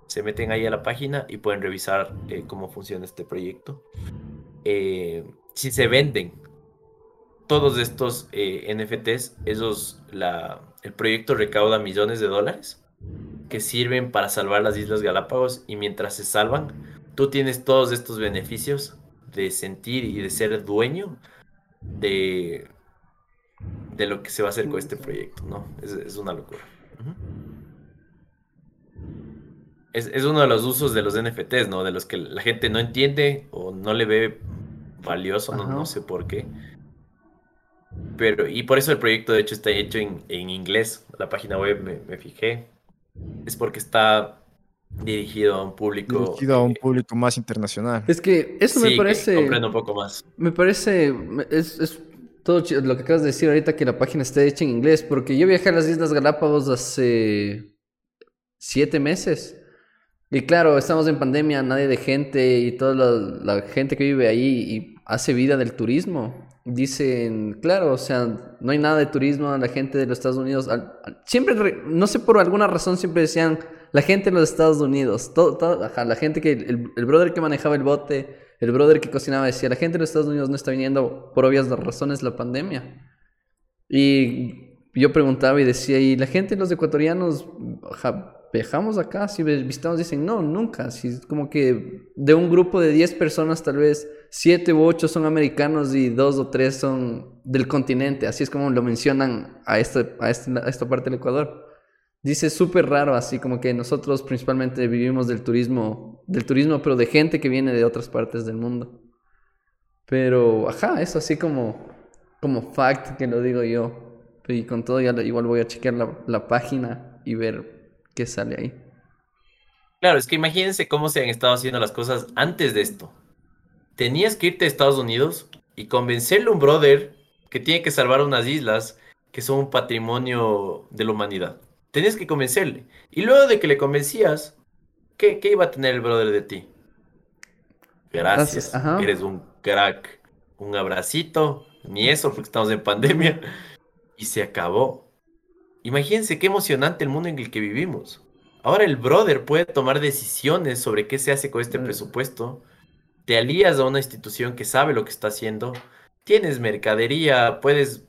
Se meten ahí a la página y pueden revisar eh, cómo funciona este proyecto. Si se venden todos estos eh, NFTs, esos, la, el proyecto recauda millones de dólares que sirven para salvar las Islas Galápagos y mientras se salvan, tú tienes todos estos beneficios de sentir y de ser dueño de, de lo que se va a hacer con este proyecto, ¿no? Es, es una locura. Es, es uno de los usos de los NFTs, ¿no? De los que la gente no entiende o no le ve valioso, no sé por qué. Pero, y por eso el proyecto, de hecho, está hecho en, en inglés. La página web me, me fijé. Es porque está dirigido a un público. Dirigido a un eh, público más internacional. Es que eso sí, me parece. comprende un poco más. Me parece. Es, es todo chido lo que acabas de decir ahorita que la página esté hecha en inglés. Porque yo viajé a las Islas Galápagos hace siete meses. Y claro, estamos en pandemia, nadie de gente y toda la, la gente que vive ahí y hace vida del turismo. Dicen, claro, o sea, no hay nada de turismo, la gente de los Estados Unidos, siempre, no sé por alguna razón, siempre decían, la gente de los Estados Unidos, todo, ajá, la gente que, el, el, brother que manejaba el bote, el brother que cocinaba decía, la gente de los Estados Unidos no está viniendo por obvias razones la pandemia. Y yo preguntaba y decía, ¿y la gente, los ecuatorianos, viajamos acá? Si visitamos, dicen, no, nunca. Si como que de un grupo de 10 personas, tal vez 7 u 8 son americanos y 2 o 3 son del continente. Así es como lo mencionan a, este, a, este, esta parte del Ecuador. Dice súper raro, así como que nosotros principalmente vivimos del turismo, del turismo, pero de gente que viene de otras partes del mundo. Pero, ajá, eso así como, como fact que lo digo yo. Y con todo, ya igual voy a chequear la, la página y ver qué sale ahí. Claro, es que imagínense cómo se han estado haciendo las cosas antes de esto. Tenías que irte a Estados Unidos y convencerle a un brother que tiene que salvar unas islas que son un patrimonio de la humanidad. Tenías que convencerle. Y luego de que le convencías, ¿qué, qué iba a tener el brother de ti? Gracias. Eres un crack. Un abracito. Ni eso, porque estamos en pandemia y se acabó. Imagínense qué emocionante el mundo en el que vivimos. Ahora el brother puede tomar decisiones sobre qué se hace con este mm. presupuesto. Te alías a una institución que sabe lo que está haciendo. Tienes mercadería, puedes...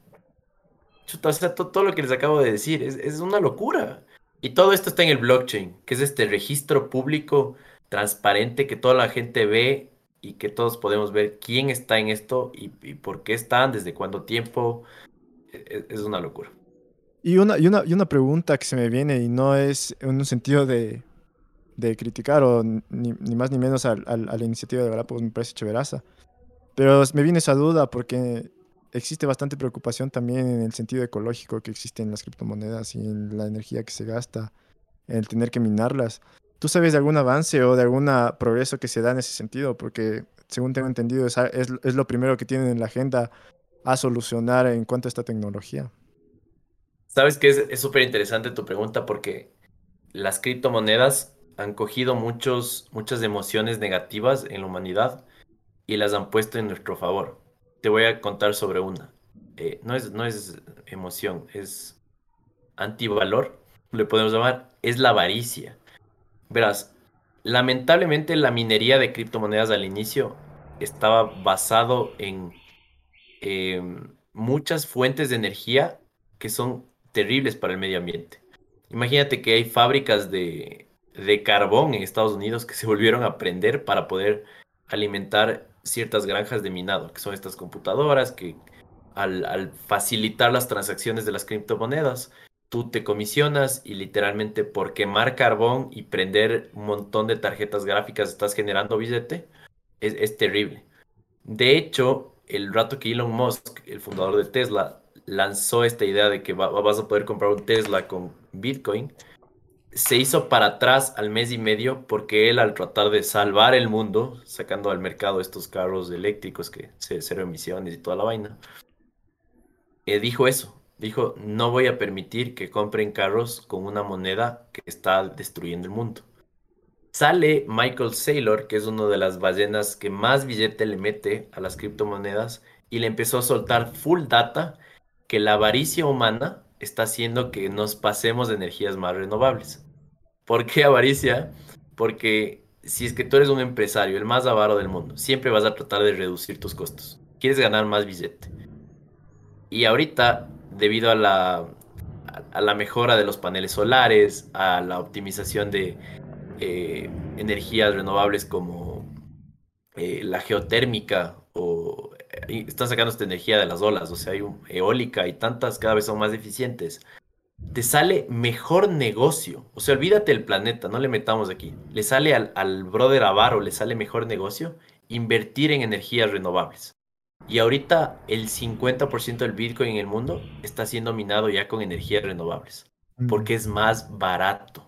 O sea, todo, lo que les acabo de decir es, es una locura. Y todo esto está en el blockchain, que es este registro público, transparente, que toda la gente ve y que todos podemos ver quién está en esto y, por qué están, desde cuánto tiempo, e-, es una locura. Y una, y, una, y una pregunta que se me viene, y no es en un sentido de, de criticar o ni, más ni menos a, a, la iniciativa de Galápagos, me parece chéveraza. Pero me viene esa duda porque existe bastante preocupación también en el sentido ecológico que existe en las criptomonedas y en la energía que se gasta, en el tener que minarlas. ¿Tú sabes de algún avance o de algún progreso que se da en ese sentido? Porque según tengo entendido es, es, es lo primero que tienen en la agenda a solucionar en cuanto a esta tecnología? Sabes que es súper interesante tu pregunta porque las criptomonedas han cogido muchos, muchas emociones negativas en la humanidad y las han puesto en nuestro favor. Te voy a contar sobre una. Eh, no, es, no es emoción, es antivalor, le podemos llamar, es la avaricia. Verás, lamentablemente la minería de criptomonedas al inicio estaba basado en Em, muchas fuentes de energía que son terribles para el medio ambiente. Imagínate que hay fábricas de, de carbón en Estados Unidos que se volvieron a prender para poder alimentar ciertas granjas de minado, que son estas computadoras que al, facilitar las transacciones de las criptomonedas, tú te comisionas y literalmente por quemar carbón y prender un montón de tarjetas gráficas estás generando billete, es, es terrible. De hecho, el rato que Elon Musk, el fundador de Tesla, lanzó esta idea de que vas a poder comprar un Tesla con Bitcoin, se hizo para atrás al mes y medio porque él al tratar de salvar el mundo, sacando al mercado estos carros eléctricos que cero emisiones y toda la vaina, eh, dijo eso. Dijo, no voy a permitir que compren carros con una moneda que está destruyendo el mundo. Sale Michael Saylor, que es una de las ballenas que más billete le mete a las criptomonedas, y le empezó a soltar full data que la avaricia humana está haciendo que nos pasemos de energías más renovables. ¿Por qué avaricia? Porque si es que tú eres un empresario, el más avaro del mundo, siempre vas a tratar de reducir tus costos. Quieres ganar más billete. Y ahorita, debido a la, a la mejora de los paneles solares, a la optimización de eh, energías renovables como eh, la geotérmica o están sacando esta energía de las olas, o sea, hay eólica y tantas cada vez son más eficientes. Te sale mejor negocio. O sea, olvídate el planeta, no le metamos aquí. Le sale al, al brother avaro, le sale mejor negocio invertir en energías renovables. Y ahorita el 50% del Bitcoin en el mundo está siendo minado ya con energías renovables, porque es más barato.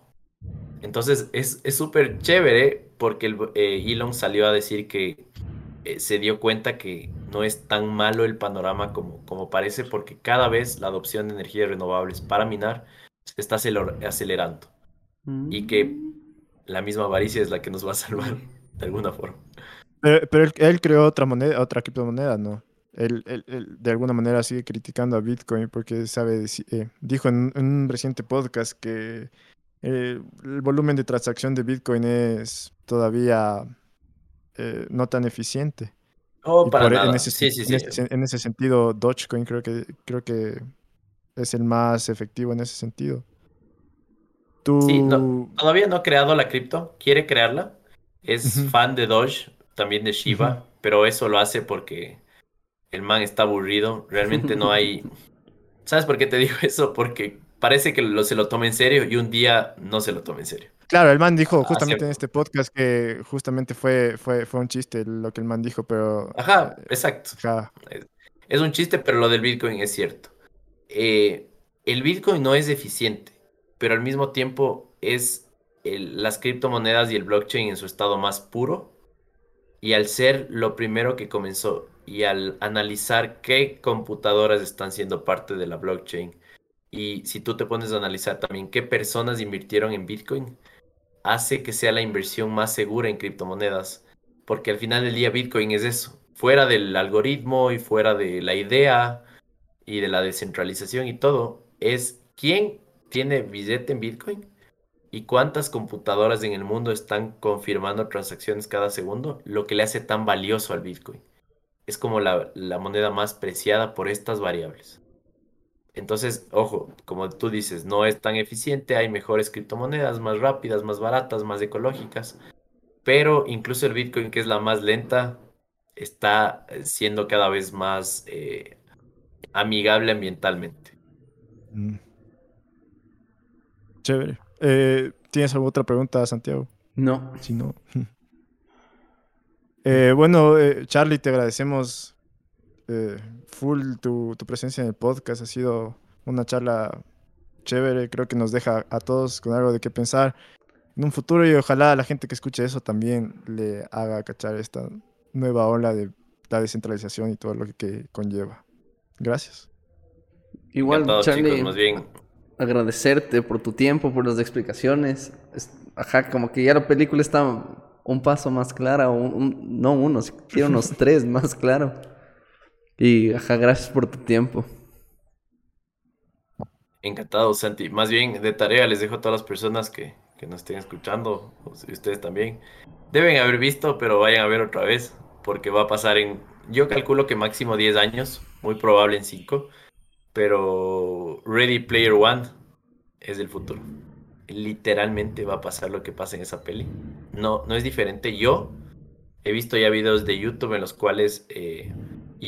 Entonces es súper chévere porque el, eh, Elon salió a decir que eh, se dio cuenta que no es tan malo el panorama como, como parece porque cada vez la adopción de energías renovables para minar se está acelerando. Y que mm. la misma avaricia es la que nos va a salvar de alguna forma. Pero, pero él, él creó otra moneda, otra criptomoneda, ¿no? Él, él- él de alguna manera sigue criticando a Bitcoin porque sabe, eh, dijo en, en un reciente podcast que eh, el volumen de transacción de Bitcoin es todavía eh, no tan eficiente. Oh, Y para por- nada. En ese, sí, sí, en sí. ese sen- en ese sentido, Dogecoin creo que, creo que es el más efectivo en ese sentido. Tú... Sí, no, Todavía no ha creado la cripto, quiere crearla. Es fan de Doge, también de Shiba, pero eso lo hace porque el man está aburrido. Realmente no hay. ¿Sabes por qué te digo eso? Porque parece que lo, se lo toma en serio y un día no se lo toma en serio. Claro, el man dijo Ah, justamente en este podcast que justamente fue, fue, fue un chiste lo que el man dijo, pero... Ajá, eh, exacto. ajá. Es un chiste, pero lo del Bitcoin es cierto. Eh, el Bitcoin no es eficiente, pero al mismo tiempo es el- las criptomonedas y el blockchain en su estado más puro. Y al ser lo primero que comenzó y al analizar qué computadoras están siendo parte de la blockchain y si tú te pones a analizar también qué personas invirtieron en Bitcoin, hace que sea la inversión más segura en criptomonedas. Porque al final del día Bitcoin es eso, fuera del algoritmo y fuera de la idea y de la descentralización y todo, es quién tiene billete en Bitcoin y cuántas computadoras en el mundo están confirmando transacciones cada segundo, lo que le hace tan valioso al Bitcoin. Es como la, la moneda más preciada por estas variables. Entonces, ojo, como tú dices, no es tan eficiente, hay mejores criptomonedas, más rápidas, más baratas, más ecológicas, pero incluso el Bitcoin, que es la más lenta, está eh, siendo cada vez más eh, amigable ambientalmente. Mm. Chévere. Eh, ¿Tienes alguna otra pregunta, Santiago? No. Si no. Eh, bueno, eh, Charlie, te agradecemos eh, full tu, tu presencia en el podcast. Ha sido una charla chévere. Creo que nos deja a todos con algo de qué pensar en un futuro y ojalá la gente que escuche eso también le haga cachar esta nueva ola de la descentralización y todo lo que, que conlleva. Gracias. Igual, Encantado, Charlie, chicos, más bien. agradecerte por tu tiempo, por las explicaciones. Es- ajá, como que ya la película está un paso más clara, un- un- no uno, siquiera unos tres más claro. Y ajá, gracias por tu tiempo. Encantado, Santi. Más bien, de tarea les dejo a todas las personas que, que nos estén escuchando, ustedes también. Deben haber visto, pero vayan a ver otra vez, porque va a pasar en, yo calculo que máximo 10 años, muy probable en 5, pero Ready Player One es el futuro. Literalmente va a pasar lo que pasa en esa peli. No, no es diferente. Yo he visto ya videos de YouTube en los cuales eh,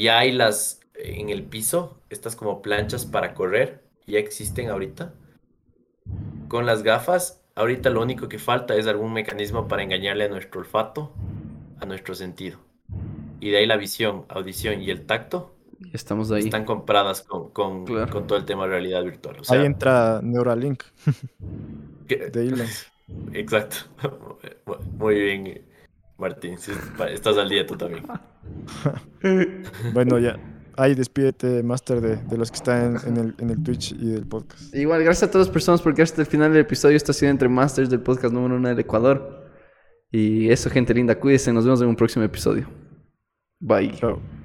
ya hay las en el piso, estas como planchas para correr, ya existen ahorita. Con las gafas, ahorita lo único que falta es algún mecanismo para engañarle a nuestro olfato, a nuestro sentido. Y de ahí la visión, audición y el tacto estamos ahí. están compradas con, con, Claro. con todo el tema de realidad virtual. O sea, Ahí entra Neuralink de Elon. Exacto. Muy bien, Martín. estás al día tú también. Bueno, ya. Ahí despídete, Master, de, de los que están en, en el, en el Twitch y del podcast. Igual, gracias a todas las personas porque hasta el final del episodio está siendo entre Masters del podcast número uno del Ecuador. Y eso, gente linda, cuídense. Nos vemos en un próximo episodio. Bye. Chao.